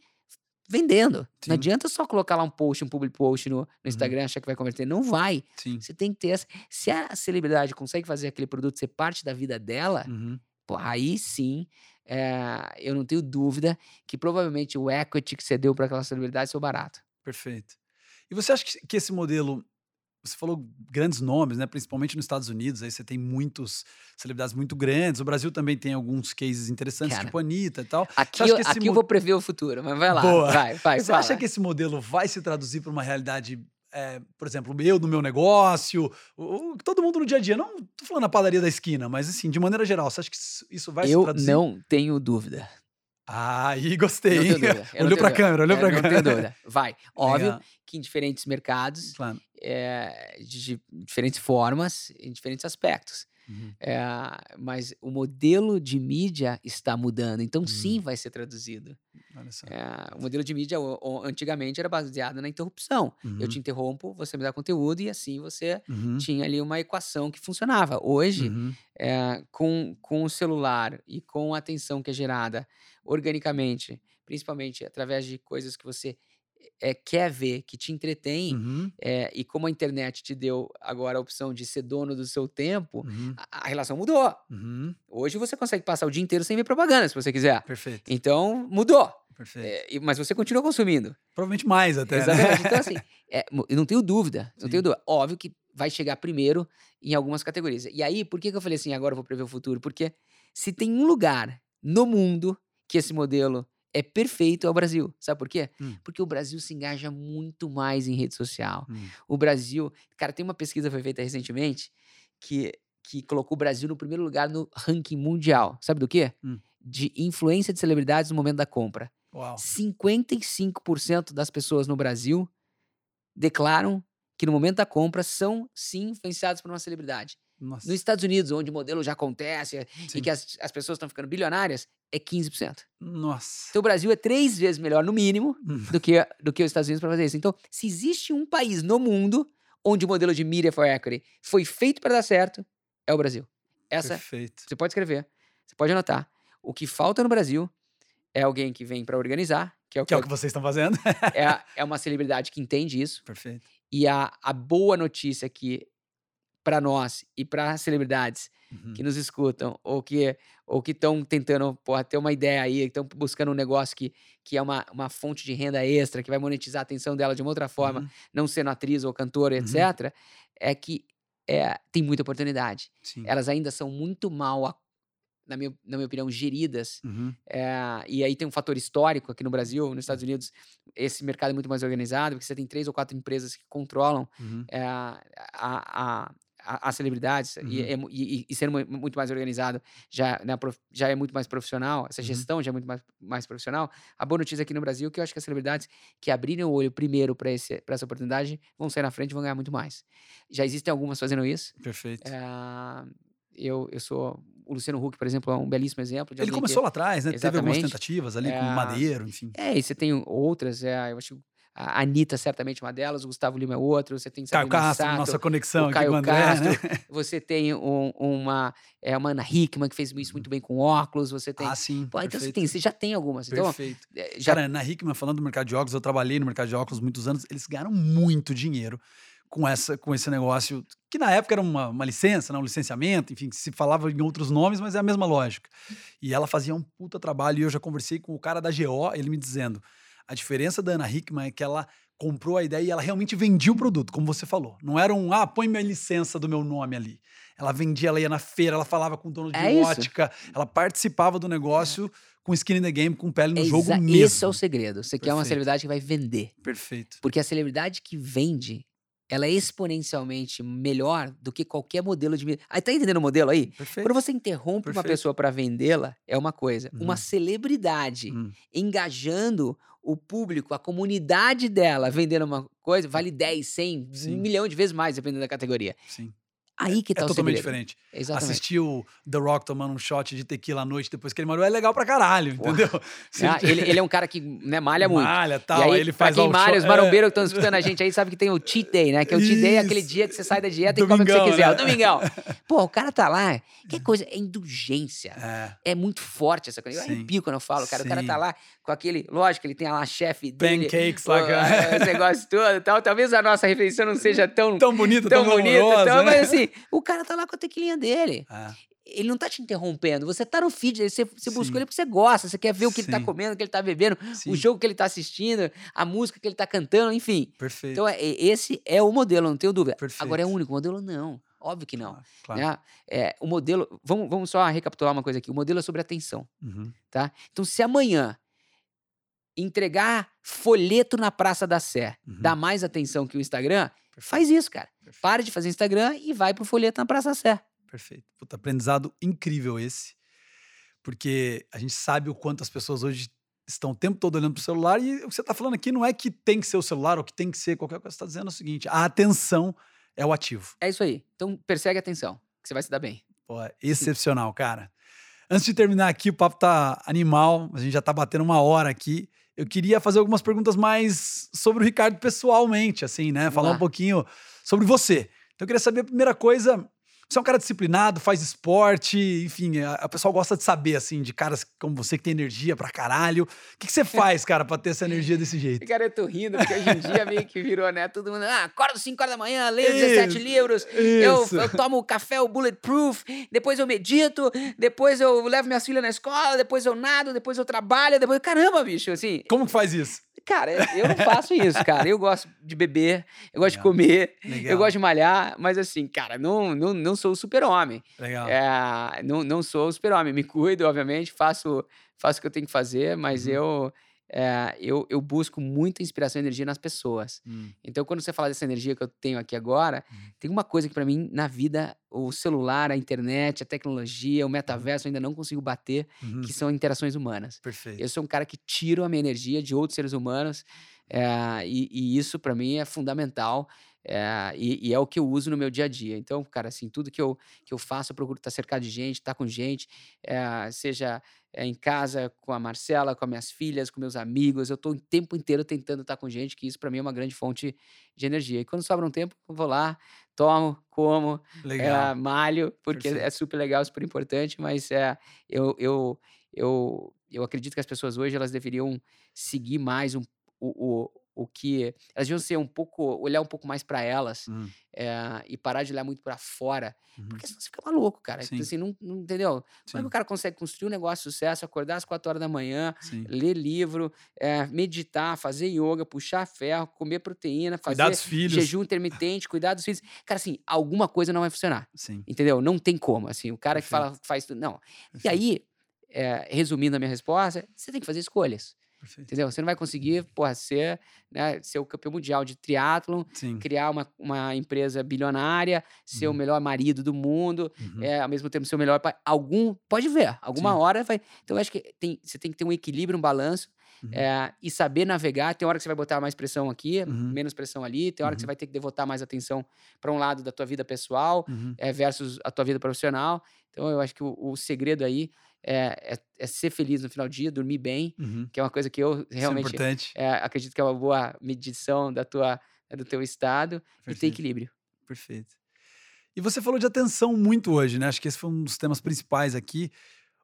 vendendo. Sim. Não adianta só colocar lá um post, um public post no, no Instagram, achar que vai converter. Não vai. Sim. Você tem que ter essa. Se a celebridade consegue fazer aquele produto ser parte da vida dela, Uhum. pô, aí sim, é, eu não tenho dúvida que provavelmente o equity que você deu para aquela celebridade foi barato. Perfeito. E você acha que, que esse modelo. Você falou grandes nomes, né? Principalmente nos Estados Unidos, aí você tem muitos celebridades muito grandes. O Brasil também tem alguns cases interessantes, Cara, tipo a Anitta e tal. Aqui, eu, aqui eu mo- vou prever o futuro, mas vai lá. Boa. Vai, vai. Você fala. acha que esse modelo vai se traduzir para uma realidade, é, por exemplo, eu no meu negócio, o, o- todo mundo no dia a dia? Não tô falando na padaria da esquina, mas assim, de maneira geral, você acha que isso- vai se eu traduzir? não tenho dúvida. Ah, aí gostei. Eu olhou pra dúvida. câmera, olhou É, pra Não câmera. dúvida. Vai. Óbvio Legal. que em diferentes mercados, Claro. é, de, diferentes formas, em diferentes aspectos. Uhum. É, mas o modelo de mídia está mudando, então sim Hum. vai ser traduzido. Olha só. É, o modelo de mídia o- o- antigamente era baseado na interrupção. Eu Uhum. te interrompo, você me dá conteúdo e assim você Uhum. tinha ali uma equação que funcionava. Hoje, Uhum. é, com, com o celular e com a atenção que é gerada organicamente, principalmente através de coisas que você é, quer ver, que te entretém, Uhum. é, e como a internet te deu agora a opção de ser dono do seu tempo, Uhum. a, a relação mudou. Uhum. Hoje você consegue passar o dia inteiro sem ver propaganda, se você quiser. Perfeito. Então, mudou. Perfeito. É, mas você continua consumindo. Provavelmente mais até. né? Exatamente. Então, assim, é, eu não tenho dúvida. Não Sim. tenho dúvida. Óbvio que vai chegar primeiro em algumas categorias. E aí, por que, que eu falei assim, agora eu vou prever o futuro? Porque se tem um lugar no mundo que esse modelo é perfeito, é o Brasil. Sabe por quê? Hum. Porque o Brasil se engaja muito mais em rede social. Hum. O Brasil. Cara, tem uma pesquisa que foi feita recentemente que, que colocou o Brasil no primeiro lugar no ranking mundial. Sabe do quê? Hum. De influência de celebridades no momento da compra. Uau. 55% das pessoas no Brasil declaram que no momento da compra são sim influenciadas por uma celebridade. Nossa. Nos Estados Unidos, onde o modelo já acontece Sim. e que as, as pessoas estão ficando bilionárias, é 15%. Nossa. Então o Brasil é três vezes melhor, no mínimo, Hum. do que, do que os Estados Unidos para fazer isso. Então, se existe um país no mundo onde o modelo de media for equity foi feito para dar certo, é o Brasil. Essa Perfeito. você pode escrever, você pode anotar. O que falta no Brasil é alguém que vem para organizar, que é o Que que, é o que vocês estão fazendo. é, é uma celebridade que entende isso. Perfeito. E a, a boa notícia que para nós e para celebridades Uhum. que nos escutam ou que ou que estão tentando porra, ter uma ideia aí, estão buscando um negócio que, que é uma, uma fonte de renda extra, que vai monetizar a atenção dela de uma outra forma, Uhum. não sendo atriz ou cantora, Uhum. etc., é que é, tem muita oportunidade. Sim. Elas ainda são muito mal, na minha, na minha opinião, geridas Uhum. é, e aí tem um fator histórico aqui no Brasil, nos Estados Unidos, esse mercado é muito mais organizado, porque você tem três ou quatro empresas que controlam Uhum. é, a, a- as celebridades e, Uhum. é e, e- e sendo mu- muito mais organizado já, né, já é muito mais profissional, essa Uhum. gestão já é muito mais, mais profissional. A boa notícia aqui no Brasil é que eu acho que as celebridades que abrirem o olho primeiro para essa oportunidade vão sair na frente e vão ganhar muito mais. Já existem algumas fazendo isso. Perfeito. É, eu, eu sou. O Luciano Huck, por exemplo, é um belíssimo exemplo. De Ele alguém que- começou lá atrás, né? Teve algumas Exatamente. tentativas ali com É. Madeiro, enfim. É, e você tem outras, é, eu acho que a Anitta certamente uma delas, o Gustavo Lima é outro, você tem Caio Castro, Sato, nossa conexão o aqui Caio André, Castro, né? você tem um- uma, é, uma Ana Hickman que fez isso muito bem com óculos, você tem... Ah, sim. Pô, então você, tem, você já tem algumas. Então, Perfeito. é, já, Cara, na Hickman, falando do mercado de óculos, eu trabalhei no mercado de óculos muitos anos, eles ganharam muito dinheiro com, essa, com esse negócio, que na época era uma, uma licença, né, um licenciamento, enfim, se falava em outros nomes, mas é a mesma lógica. E ela fazia um puta trabalho, e eu já conversei com o cara da GO, ele me dizendo, a diferença da Ana Hickman é que ela comprou a ideia e ela realmente vendia o produto, como você falou. Não era um, ah, põe minha licença do meu nome ali. Ela vendia, ela ia na feira, ela falava com o dono de É isso. ótica, ela participava do negócio com skin in the game, com pele no é jogo mesmo. Esse é o segredo. Você quer uma Perfeito. celebridade que vai vender. Perfeito. Porque a celebridade que vende, ela é exponencialmente melhor do que qualquer modelo de... Aí tá entendendo o modelo aí? Perfeito. Quando você interrompe uma Perfeito. pessoa para vendê-la, é uma coisa. Uhum. Uma celebridade Hum, engajando o público, a comunidade dela, vendendo uma coisa, vale 10, 100, Sim. um milhão de vezes mais, dependendo da categoria. sim. Aí que É tá o totalmente segredo. diferente. Exatamente. Assistir o The Rock tomando um shot de tequila à noite depois que ele malhou é legal pra caralho, Porra. entendeu? Ah, ele, ele é um cara que né, malha muito. Malha, tal, e aí, ele pra faz quem lá o malha, os shot- marombeiros é, que estão escutando a gente aí, sabe que tem o cheat day, né? Que o cheat day é aquele dia que você sai da dieta e come o que você Domingão, quiser. né? O domingão. Pô, o cara tá lá, que coisa, é indulgência. É, É muito forte essa coisa. Eu Sim. arrepio quando eu falo, cara. O cara tá Sim. lá com aquele. Lógico, ele tem lá a chefe dele. pancakes lá. cara. Esse negócio todo e tal. Talvez a nossa refeição não seja tão, Tão bonito, tão tão, bonita, tão, né? mas assim, o cara tá lá com a tequilinha dele. É, Ele não tá te interrompendo. Você tá no feed dele, você, você buscou Sim. ele porque você gosta, você quer ver o que ele tá Sim. comendo, o que ele tá bebendo, sim, o jogo que ele tá assistindo, a música que ele tá cantando, enfim. Perfeito. Então, é- é- esse é o modelo, não tenho dúvida. Perfeito. Agora, é o único modelo? Não. Óbvio que não. Claro. né? É, o modelo. Vamos, vamos só recapitular uma coisa aqui. O modelo é sobre atenção, Uhum. tá? Então, se amanhã entregar folheto na Praça da Sé Uhum. dá mais atenção que o Instagram, faz isso, cara. Perfeito. Para de fazer Instagram e vai pro folheto na Praça Sé. Perfeito. Puta, aprendizado incrível esse. Porque a gente sabe o quanto as pessoas hoje estão o tempo todo olhando pro celular e o que você tá falando aqui não é que tem que ser o celular ou que tem que ser qualquer coisa. Você tá dizendo o seguinte: a atenção é o ativo. É isso aí. Então, persegue a atenção, que você vai se dar bem. Pô, excepcional, cara. Antes de terminar aqui, o papo tá animal, a gente já tá batendo uma hora aqui. Eu queria fazer algumas perguntas mais sobre o Ricardo pessoalmente, assim, né? Falar um pouquinho sobre você. Então eu queria saber a primeira coisa, você é um cara disciplinado, faz esporte, enfim, a, a pessoa gosta de saber, assim, de caras como você que tem energia pra caralho. O que, que você faz, cara, pra ter essa energia desse jeito? Cara, eu tô rindo, porque hoje em dia meio que virou, né? Todo mundo, ah, acordo 5 horas da manhã, leio 17 livros, eu, eu, tomo café, o Bulletproof, depois eu medito, depois eu levo minhas filhas na escola, depois eu nado, depois eu trabalho, depois. Caramba, bicho, assim. Como que faz isso? Cara, eu não faço isso, cara. Eu gosto de beber, eu gosto Legal. de comer, Legal. eu gosto de malhar, mas assim, cara, não, não, não sou o super-homem. Legal. É, não, não sou o super-homem. Me cuido, obviamente, faço, faço o que eu tenho que fazer, mas uhum. eu é, eu, eu busco muita inspiração e energia nas pessoas. Hum. Então, quando você fala dessa energia que eu tenho aqui agora, hum. tem uma coisa que para mim, na vida, o celular, a internet, a tecnologia, o metaverso, eu ainda não consigo bater, uhum. que são interações humanas. Perfeito. Eu sou um cara que tiro a minha energia de outros seres humanos, é, e, e, isso para mim é fundamental. É, e, e, é o que eu uso no meu dia a dia. Então, cara, assim, tudo que eu, que eu faço, eu procuro estar cercado de gente, estar com gente, é, seja é, em casa com a Marcela, com as minhas filhas, com meus amigos. Eu estou o tempo inteiro tentando estar com gente, que isso para mim é uma grande fonte de energia. E quando sobra um tempo, eu vou lá, tomo, como, é, malho, porque Perfeito. é super legal, super importante, mas é, eu, eu, eu, eu acredito que as pessoas hoje elas deveriam seguir mais um, o, o o que elas deviam ser um pouco olhar um pouco mais para elas uhum. é, e parar de olhar muito para fora uhum. porque senão você fica maluco cara então, assim não, não entendeu Sim. como é que o cara consegue construir um negócio de sucesso acordar às quatro horas da manhã Sim. ler livro é, meditar fazer yoga puxar ferro comer proteína fazer jejum intermitente cuidar dos filhos cara assim alguma coisa não vai funcionar Sim. entendeu não tem como assim o cara Perfeito. que fala faz tudo não Perfeito. e aí é, resumindo a minha resposta você tem que fazer escolhas Perfeito. Entendeu? Você não vai conseguir, porra, ser, né, ser o campeão mundial de triatlon, criar uma, uma empresa bilionária, ser uhum. o melhor marido do mundo, uhum. é, ao mesmo tempo ser o melhor pai. Algum, pode ver, alguma Sim. hora vai. Então, eu acho que tem, você tem que ter um equilíbrio, um balanço. Uhum. É, e saber navegar. Tem hora que você vai botar mais pressão aqui, uhum. menos pressão ali. Tem hora que você uhum. vai ter que devotar mais atenção para um lado da tua vida pessoal uhum. é, versus a tua vida profissional. Então, eu acho que o, o segredo aí é, é, é, ser feliz no final do dia, dormir bem, uhum. que é uma coisa que eu é realmente é acredito que é uma boa medição da tua, do teu estado Perfeito. e ter equilíbrio. Perfeito. E você falou de atenção muito hoje, né? Acho que esse foi um dos temas principais aqui.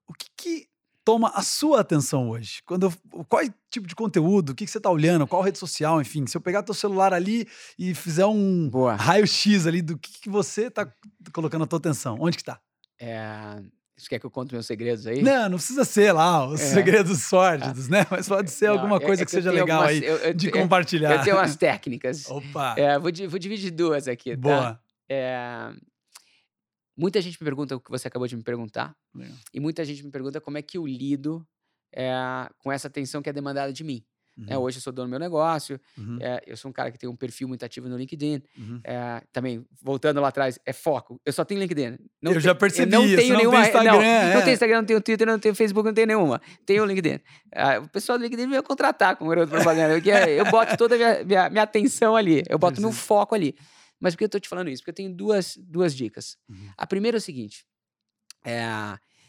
O que, que toma a sua atenção hoje? Quando qual tipo de conteúdo? O que, que você está olhando? Qual rede social? Enfim, se eu pegar teu celular ali e fizer um raio-x ali do que, que você está colocando a tua atenção, onde que está? É, você quer que eu conte meus segredos aí? Não, não precisa ser lá os é. segredos sórdidos, né? Mas pode ser não, alguma é, coisa é que, seja legal algumas, aí eu, eu, de compartilhar. Eu tenho umas técnicas. Opa! É, vou, vou, dividir duas aqui, tá? Boa. É, muita gente me pergunta o que você acabou de me perguntar. E muita gente me pergunta como é que eu lido é, com essa atenção que é demandada de mim. Né, uhum. É, hoje eu sou dono do meu negócio, uhum. é, eu sou um cara que tem um perfil muito ativo no LinkedIn. Uhum. É, também, voltando lá atrás, é foco. Eu só tenho LinkedIn. Não eu tem, já percebi eu não tenho não nenhuma. Tem Instagram, não, é. não tenho Instagram, não tenho Twitter, não tenho Facebook, não tenho nenhuma. Tenho LinkedIn. É, o pessoal do LinkedIn veio contratar como garoto propaganda, porque eu boto toda a minha, minha, minha atenção ali, eu boto meu foco ali. Mas por que eu tô te falando isso? Porque eu tenho duas, duas dicas. Uhum. A primeira é o seguinte: é,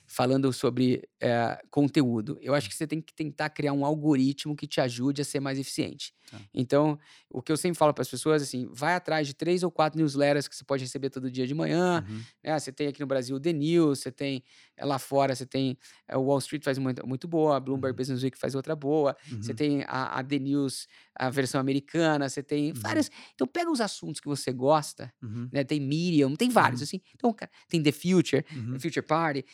falando sobre é, conteúdo. Eu acho que você tem que tentar criar um algoritmo que te ajude a ser mais eficiente. Tá. Então, o que eu sempre falo para as pessoas, assim, vai atrás de três ou quatro newsletters que você pode receber todo dia de manhã. Uhum. Né? Você tem aqui no Brasil o The News, você tem é, lá fora, você tem é, o Wall Street faz muito, muito boa, a Bloomberg uhum. Business Week faz outra boa, uhum. você tem a, a, The News, a versão americana, você tem uhum. várias. Então, pega os assuntos que você gosta, uhum. né? Tem Medium, tem vários, uhum. assim. Então, tem The Future, The Future Party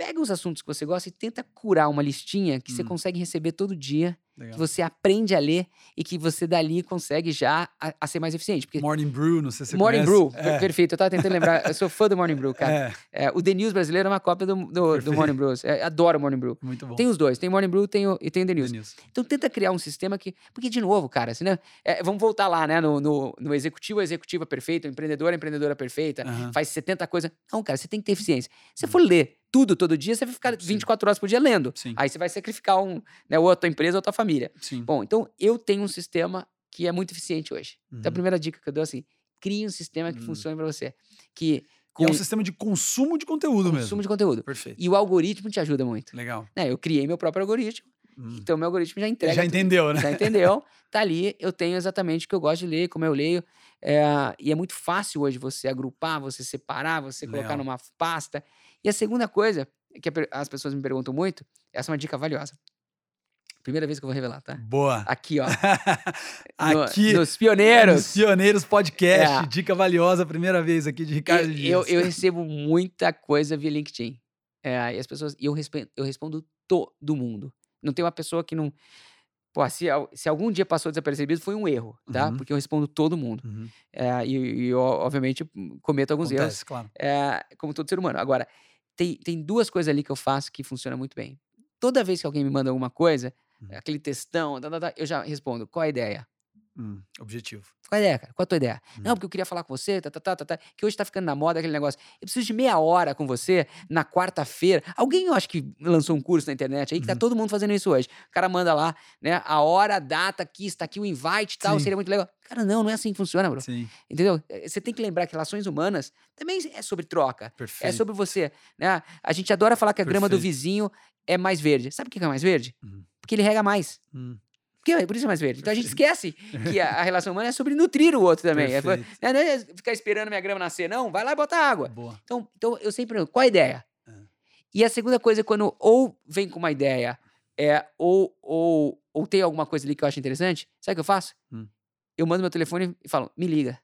pega os assuntos que você gosta e tenta curar uma listinha que hum. você consegue receber todo dia Legal. que você aprende a ler e que você dali consegue já a, a, ser mais eficiente. Porque Morning Brew, não sei se você Morning conhece. Brew, é. perfeito. Eu tava tentando lembrar, eu sou fã do Morning Brew, cara. É. É, o The News brasileiro é uma cópia do, do, do Morning Brew. É, adoro o Morning Brew. Muito bom. Tem os dois, tem Morning Brew tem o, e tem o The News. The News. Então tenta criar um sistema que... Porque, de novo, cara, assim, né? Vamos voltar lá, né? No, no, no executivo, executiva perfeita, empreendedor, empreendedora perfeita, faz 70 coisas. Não, cara, você tem que ter eficiência. Se você for ler tudo todo dia, você vai ficar Sim. 24 horas por dia lendo. Sim. Aí você vai sacrificar um, né, ou a tua empresa ou a tua família. Sim. Bom, então eu tenho um sistema que é muito eficiente hoje. Uhum. Então a uhum. primeira dica que eu dou é assim, crie um sistema que uhum. funcione para você. Que Com... É um sistema de consumo de conteúdo consumo mesmo. Consumo de conteúdo. Perfeito. E o algoritmo te ajuda muito. Legal. Né? Eu criei meu próprio algoritmo, hum. então meu algoritmo já entrega. Já entendeu, né? Já entendeu. Tá ali, eu tenho exatamente o que eu gosto de ler, como eu leio. É, e é muito fácil hoje você agrupar, você separar, você Legal. colocar numa pasta. E a segunda coisa, que as pessoas me perguntam muito, essa é uma dica valiosa. Primeira vez que eu vou revelar, tá? Boa. Aqui, ó. aqui. No, nos Pioneiros. Nos Pioneiros Podcast. É. Dica valiosa, primeira vez aqui de Ricardo eu, Dias. Eu, eu recebo muita coisa via LinkedIn. É, e as pessoas. E eu respondo, eu respondo todo mundo. Não tem uma pessoa que não. Pô, se, se algum dia passou desapercebido, foi um erro, tá? Uhum. Porque eu respondo todo mundo. Uhum. É, e, e eu, obviamente, cometo alguns Acontece, erros. claro. É, como todo ser humano. Agora, tem, tem duas coisas ali que eu faço que funcionam muito bem. Toda vez que alguém me manda alguma coisa, uhum. aquele textão, tá, tá, tá, eu já respondo, qual a ideia? Hum, objetivo. Qual a ideia, cara? Qual a tua ideia? Hum. Não, porque eu queria falar com você, tá, tá, tá, tá, tá, que hoje tá ficando na moda aquele negócio. Eu preciso de meia hora com você na quarta-feira. Alguém, eu acho que lançou um curso na internet aí, que tá todo mundo fazendo isso hoje. O cara manda lá, né, a hora, a data, aqui, está aqui o invite e tal, Sim. seria muito legal. Cara, não, não é assim que funciona, bro. Sim. Entendeu? Eh, você tem que lembrar que relações humanas também é sobre troca. É Perfeito. É sobre você. Né? A gente adora falar que a Perfeito. grama do vizinho é mais verde. Sabe por que é mais verde? Hum. Porque ele rega mais. Hum. Porque, por isso é mais verde. Então a gente esquece que a, a, relação humana é sobre nutrir o outro também. É, não é ficar esperando minha grama nascer, não. Vai lá e bota água. Boa. Então, então eu sempre pergunto, qual a ideia? É. E a segunda coisa é quando ou vem com uma ideia, é, ou, ou, ou tem alguma coisa ali que eu acho interessante, sabe o que eu faço? Hum. Eu mando meu telefone e falo, me liga.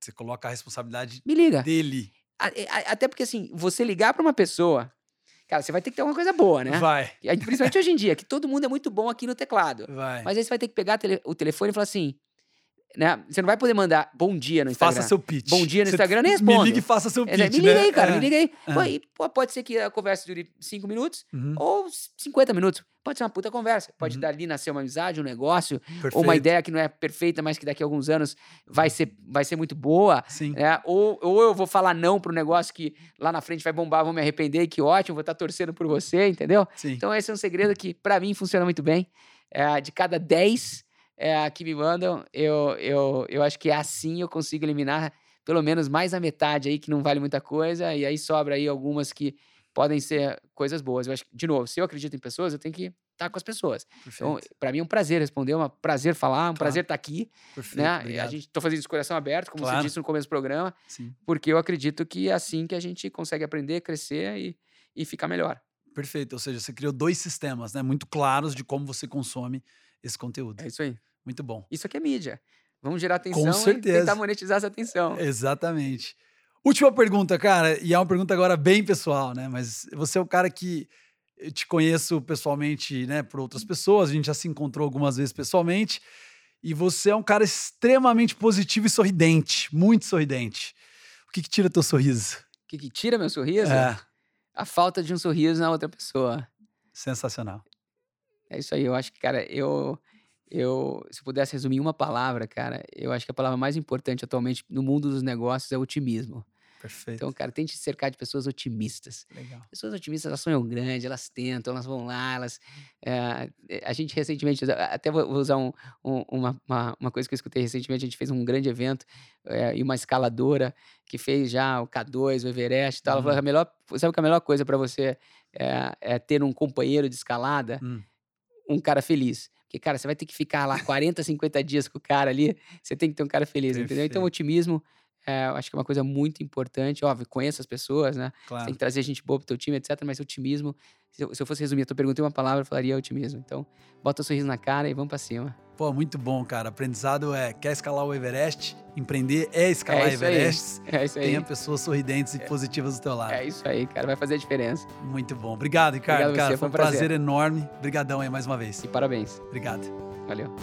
Você coloca a responsabilidade me liga. dele. Até porque, assim, você ligar para uma pessoa Cara, você vai ter que ter uma coisa boa, né? Vai. Principalmente hoje em dia, que todo mundo é muito bom aqui no teclado. Vai. Mas aí você vai ter que pegar o telefone e falar assim: né? Você não vai poder mandar bom dia no Instagram. Faça seu pitch. Bom dia no Instagram, nem responda. Me liga e faça seu pitch, é, Me liga né? aí, cara, é. me liga aí. É. Pô, aí pô, pode ser que a conversa dure 5 minutos uhum. ou 50 minutos. Pode ser uma puta conversa. Pode uhum. dali nascer uma amizade, um negócio, Perfeito. ou uma ideia que não é perfeita, mas que daqui a alguns anos vai ser, vai ser muito boa. Sim. Né? Ou, ou eu vou falar não pro negócio que lá na frente vai bombar, vou me arrepender, e que ótimo, vou estar torcendo por você, entendeu? Sim. Então esse é um segredo que para mim funciona muito bem. É, de cada 10 é, que me mandam, eu, eu, eu acho que é assim eu consigo eliminar pelo menos mais a metade aí que não vale muita coisa, e aí sobra aí algumas que podem ser coisas boas. Eu acho que, de novo, se eu acredito em pessoas, eu tenho que estar com as pessoas. Então, Perfeito. Então, para mim é um prazer responder, é um prazer falar, um claro. prazer estar aqui. Perfeito, né? Obrigado. A gente tô fazendo isso de coração aberto, como claro. você disse no começo do programa, Sim. porque eu acredito que é assim que a gente consegue aprender, crescer e, e ficar melhor. Perfeito. Ou seja, você criou dois sistemas, né, muito claros de como você consome esse conteúdo. É isso aí. Muito bom. Isso aqui é mídia. Vamos gerar atenção Com certeza. e tentar monetizar essa atenção. Exatamente. Última pergunta, cara, e é uma pergunta agora bem pessoal, né? Mas você é o cara que eu te conheço pessoalmente, né, por outras pessoas, a gente já se encontrou algumas vezes pessoalmente, e você é um cara extremamente positivo e sorridente, muito sorridente. O que, que tira teu sorriso? O que, que tira meu sorriso? É. A falta de um sorriso na outra pessoa. Sensacional. É isso aí, eu acho que, cara, eu eu, se pudesse resumir em uma palavra, cara, eu acho que a palavra mais importante atualmente no mundo dos negócios é otimismo. Perfeito. Então, cara, tente se cercar de pessoas otimistas. Legal. Pessoas otimistas, elas sonham grande, elas tentam, elas vão lá, elas. É, a gente recentemente, até vou usar um, um, uma, uma, uma, coisa que eu escutei recentemente, a gente fez um grande evento é, e uma escaladora que fez já o K2, o Everest e tal. Uhum. Ela falou: a melhor, sabe que a melhor coisa para você é, é, ter um companheiro de escalada, uhum. Um cara feliz. Porque, cara, você vai ter que ficar lá 40, 50 dias com o cara ali, você tem que ter um cara feliz, Perfeito. entendeu? Então, otimismo, é, eu acho que é uma coisa muito importante. Óbvio, conheça as pessoas, né? Claro. Você tem que trazer gente boa pro teu time, etc. Mas otimismo, se eu, se eu fosse resumir a tua pergunta em uma palavra, eu falaria otimismo. Então, bota o um sorriso na cara e vamos pra cima. Pô, muito bom, cara. Aprendizado é quer escalar o Everest, empreender é escalar é Everest. Aí. É isso aí. Tenha pessoas sorridentes e é. positivas do teu lado. É isso aí, cara. Vai fazer a diferença. Muito bom. Obrigado, Ricardo. Obrigado cara, você, foi um prazer. prazer enorme. Obrigadão aí mais uma vez. E parabéns. Obrigado. Valeu.